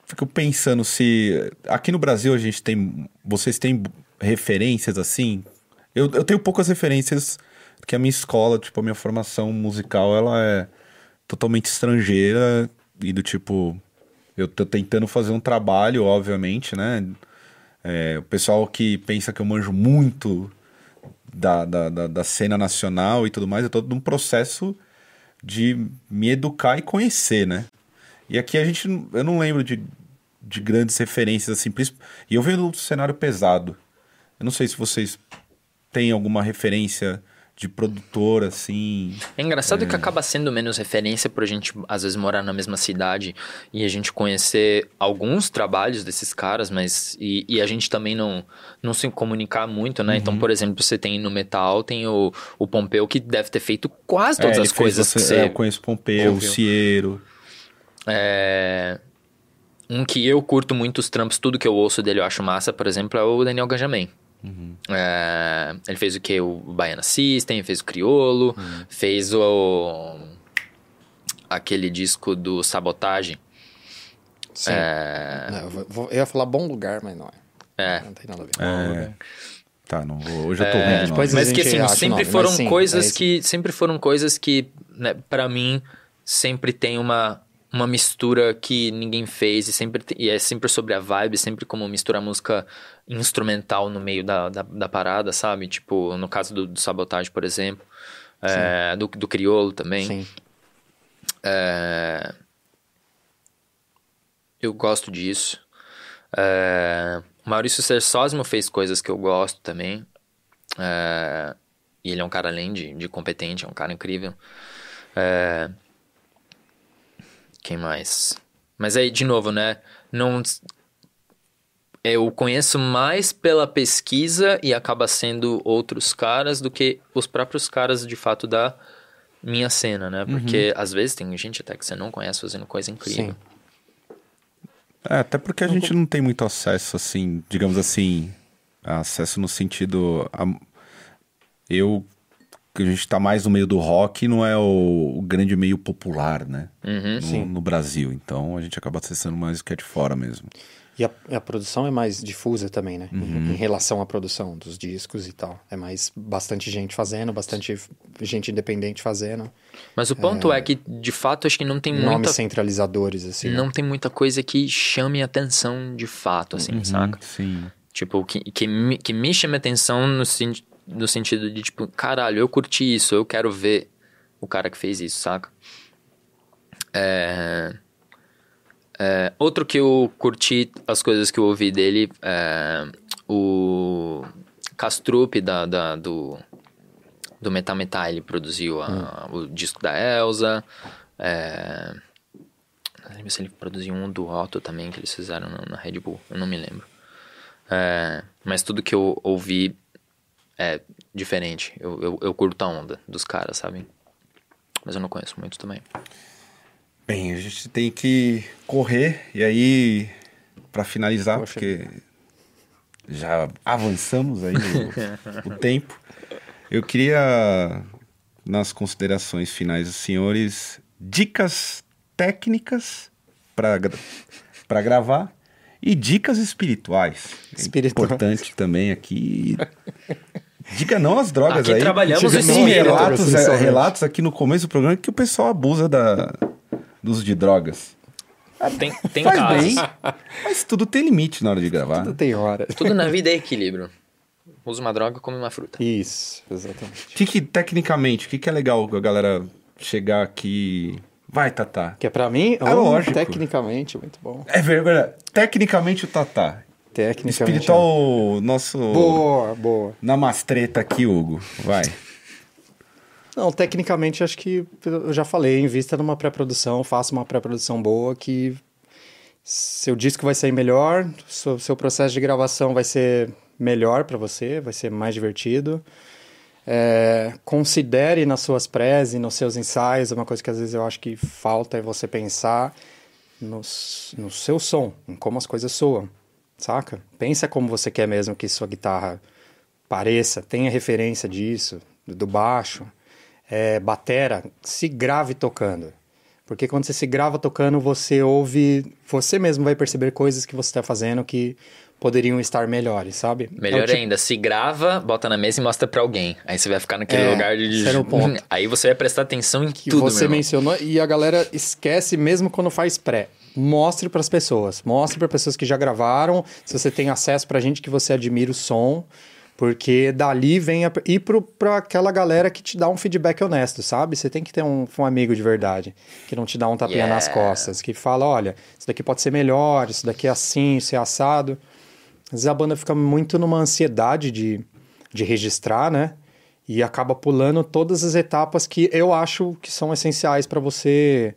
fico pensando se. Aqui no Brasil a gente tem. Vocês têm referências assim? Eu, eu tenho poucas referências, porque a minha escola, tipo, a minha formação musical, ela é totalmente estrangeira e do tipo. Eu tô tentando fazer um trabalho, obviamente, né? É, o pessoal que pensa que eu manjo muito da, da, da, da cena nacional e tudo mais, eu tô num processo de me educar e conhecer, né? E aqui a gente, eu não lembro de, de grandes referências assim, e eu venho do cenário pesado. Eu não sei se vocês têm alguma referência de produtor, assim. É engraçado que acaba sendo menos referência por a gente, às vezes, morar na mesma cidade e a gente conhecer alguns trabalhos desses caras, mas. E, e a gente também não, não se comunicar muito, né? Uhum. Então, por exemplo, você tem no metal, tem o, o Pompeu que deve ter feito quase todas É, as coisas você- que você. é, eu conheço Pompeu, o ouviu. Cieiro. É, Um que eu curto muito os trampos, tudo que eu ouço dele eu acho massa, por exemplo, é o Daniel Ganjamin. É, ele fez o que? O Baiana System, fez o Criolo, fez o. aquele disco do Sabotagem. Sim. É, Não, eu, vou- eu ia falar bom lugar, mas não é. é. Não tem nada a ver. É, tá, não vou. Hoje eu tô ruim nome. a Mas que assim, o sempre nome, mas foram sim, coisas é isso. que. Sempre foram coisas que, né, para mim, sempre tem uma, uma mistura que ninguém fez. E, sempre, e é sempre sobre a vibe, sempre como misturar música instrumental no meio da, da, da parada, sabe? Tipo, no caso do, do Sabotage, por exemplo. É, do, do Criolo também. Sim. É, Eu gosto disso. É, o Maurício Sersósimo fez coisas que eu gosto também. É, E ele é um cara além de, de competente, é um cara incrível. É, Quem mais? Mas aí, de novo, né? Não... Eu conheço mais pela pesquisa e acaba sendo outros caras do que os próprios caras, de fato, da minha cena, né? Porque às vezes tem gente até que você não conhece fazendo coisa incrível. Sim. É, até porque a gente não tem muito acesso, assim, digamos assim, acesso no sentido. a- eu. Que A gente tá mais no meio do rock, não é o, o grande meio popular, né? Uhum. No, no Brasil. Então a gente acaba acessando mais o que é de fora mesmo. E a, a produção é mais difusa também, né? Em- Uhum. Em relação à produção dos discos e tal. É mais bastante gente fazendo, bastante gente independente fazendo. Mas o ponto é, que, de fato, acho que não tem Nomes muita... centralizadores, assim. né? Não tem muita coisa que chame atenção de fato, assim, saca? Sim. Tipo, que, que, me, que me chame atenção no, sen- no sentido de, tipo, caralho, eu curti isso, eu quero ver o cara que fez isso, saca? É... é, outro que eu curti, as coisas que eu ouvi dele, é o Castrup da, da- do, do Metal Metal, ele produziu a- o disco da Elsa, é... Não lembro se ele produziu um do Otto também, que eles fizeram na, na Red Bull, eu não me lembro. É, mas tudo que eu ouvi é diferente. Eu, eu, eu curto a onda dos caras, sabe? Mas eu não conheço muito também. Bem, a gente tem que correr e aí, pra finalizar, Poxa. porque já avançamos aí o, o tempo, eu queria, nas considerações finais dos senhores, dicas técnicas para para gravar e dicas espirituais. É Espirituais. importante também aqui. Dica não as drogas Aqui aí. trabalhamos o não, relatos, é, relatos aqui no começo do programa que o pessoal abusa da, do uso de drogas. Tem, tem Faz casos. bem, mas tudo tem limite na hora de gravar. Tudo tem hora. Tudo na vida é equilíbrio. Usa uma droga, come uma fruta. Isso, exatamente. O que, que, tecnicamente, o que, que é legal a galera chegar aqui... Vai, Tatá. Que é pra mim, É lógico. tecnicamente, muito bom. É verdade. Tecnicamente o Tatá. Tecnicamente. Espiritual, nosso... Boa, boa. Namastreta aqui, Hugo. Vai. Não, tecnicamente acho que eu já falei, invista numa pré-produção, faça uma pré-produção boa que seu disco vai sair melhor, seu, seu processo de gravação vai ser melhor para você, vai ser mais divertido. É, considere nas suas prés e nos seus ensaios, uma coisa que às vezes eu acho que falta é você pensar no, s- no seu som, em como as coisas soam, saca? Pensa como você quer mesmo que sua guitarra pareça, tenha referência disso, do baixo, é, batera, se grave tocando. Porque quando você se grava tocando, você ouve, você mesmo vai perceber coisas que você está fazendo que poderiam estar melhores, sabe? Melhor É tipo- ainda, se grava, bota na mesa e mostra pra alguém. Aí você vai ficar naquele É, lugar de. o ponto. Aí você vai prestar atenção em que tudo. você mencionou e a galera esquece mesmo quando faz pré. Mostre para as pessoas, mostre para pessoas que já gravaram, se você tem acesso para gente que você admira o som, porque dali vem a, e para aquela galera que te dá um feedback honesto, sabe? Você tem que ter um, um amigo de verdade, que não te dá um tapinha nas Yeah. costas, que fala, olha, isso daqui pode ser melhor, isso daqui é assim, isso é assado. Às vezes a banda fica muito numa ansiedade de, de registrar, né? e acaba pulando todas as etapas que eu acho que são essenciais para você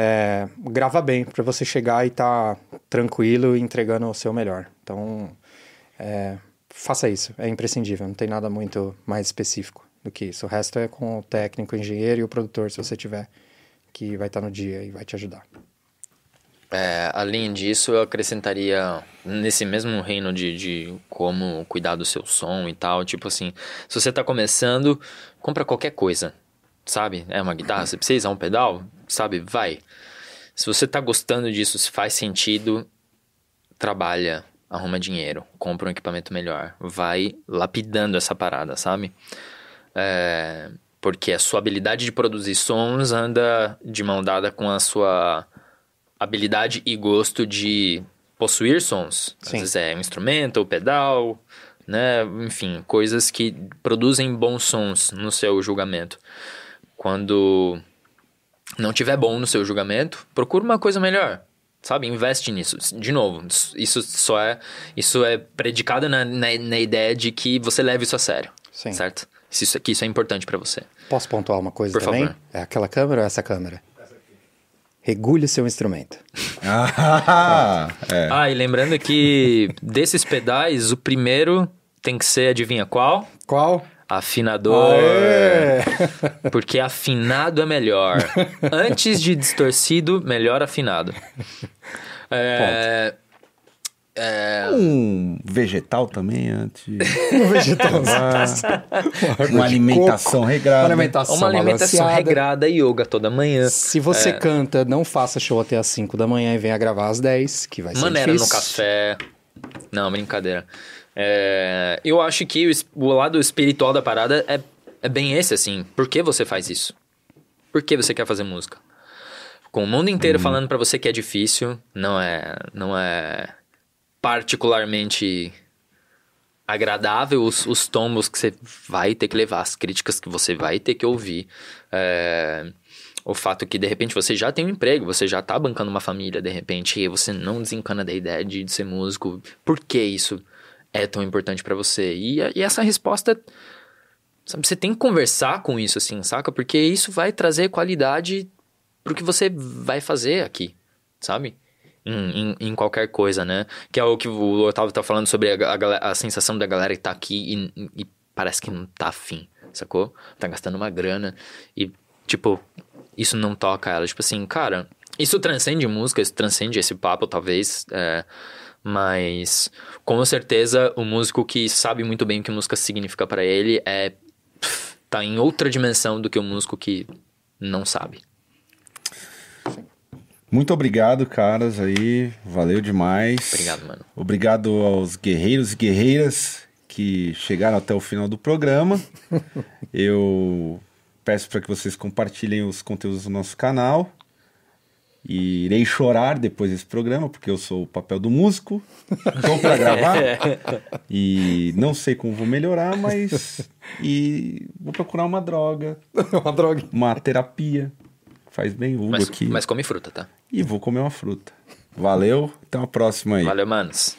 é, gravar bem, para você chegar e estar tá tranquilo e entregando o seu melhor. Então, é, faça isso, é imprescindível, não tem nada muito mais específico do que isso. O resto é com o técnico, o engenheiro e o produtor, se você tiver, que vai estar tá no dia e vai te ajudar. É, além disso, eu acrescentaria nesse mesmo reino de, de como cuidar do seu som e tal. Tipo assim, se você está começando, compra qualquer coisa, sabe? É uma guitarra, você precisa, é um pedal, sabe? Vai. Se você está gostando disso, se faz sentido, trabalha, arruma dinheiro, compra um equipamento melhor, vai lapidando essa parada, sabe? É, porque a sua habilidade de produzir sons anda de mão dada com a sua habilidade e gosto de possuir sons. Às Sim. vezes é um instrumento, ou pedal, né? Enfim, coisas que produzem bons sons no seu julgamento. Quando não tiver bom no seu julgamento, procura uma coisa melhor. Sabe, investe nisso. De novo, isso só é. Isso é predicado na, na, na ideia de que você leve isso a sério. Sim. Certo? Isso, que isso é importante para você. Posso pontuar uma coisa Por também? favor. É aquela câmera ou essa câmera? Regule seu instrumento. Ah, é. Ah, e lembrando que desses pedais, o primeiro tem que ser, adivinha qual? Qual? Afinador. Aê! Porque afinado é melhor. Antes de distorcido, melhor afinado. É, é, Um vegetal também antes. Um vegetal. Uma alimentação Uma regrada. alimentação, uma alimentação regrada, yoga toda manhã. Se você canta, não faça show até as 5 da manhã e venha gravar às 10, que vai ser Maneira no difícil. café. Não, brincadeira. É, eu acho que o, o lado espiritual da parada é, é bem esse, assim. Por que você faz isso? Por que você quer fazer música? Com o mundo inteiro falando pra você que é difícil, não é, não é particularmente agradável os, os tombos que você vai ter que levar, as críticas que você vai ter que ouvir. É, o fato que, de repente, você já tem um emprego, você já tá bancando uma família, de repente, e você não desencana da ideia de, de ser músico. Por que isso é tão importante pra você? E, e essa resposta, sabe, você tem que conversar com isso, assim, saca? Porque isso vai trazer qualidade pro que você vai fazer aqui, sabe? Em, em, em qualquer coisa, né? Que é o que o Otávio tá falando sobre a, a, a sensação da galera que tá aqui e, e parece que não tá afim, sacou? Tá gastando uma grana e, tipo, isso não toca ela. Tipo assim, cara, isso transcende música, isso transcende esse papo, talvez. é, mas, com certeza, o músico que sabe muito bem o que música significa pra ele é. pff, tá em outra dimensão do que o músico que não sabe. Muito obrigado, caras, aí. Valeu demais. Obrigado, mano. Obrigado aos guerreiros e guerreiras que chegaram até o final do programa. Eu peço para que vocês compartilhem os conteúdos do nosso canal. E irei chorar depois desse programa, porque eu sou o papel do músico. Estou para gravar. E não sei como vou melhorar, mas. E vou procurar uma droga, uma droga. uma terapia. Faz bem o Hugo Mas, aqui. mas come fruta, tá? E vou comer uma fruta. Valeu, até uma próxima aí. Valeu, manos.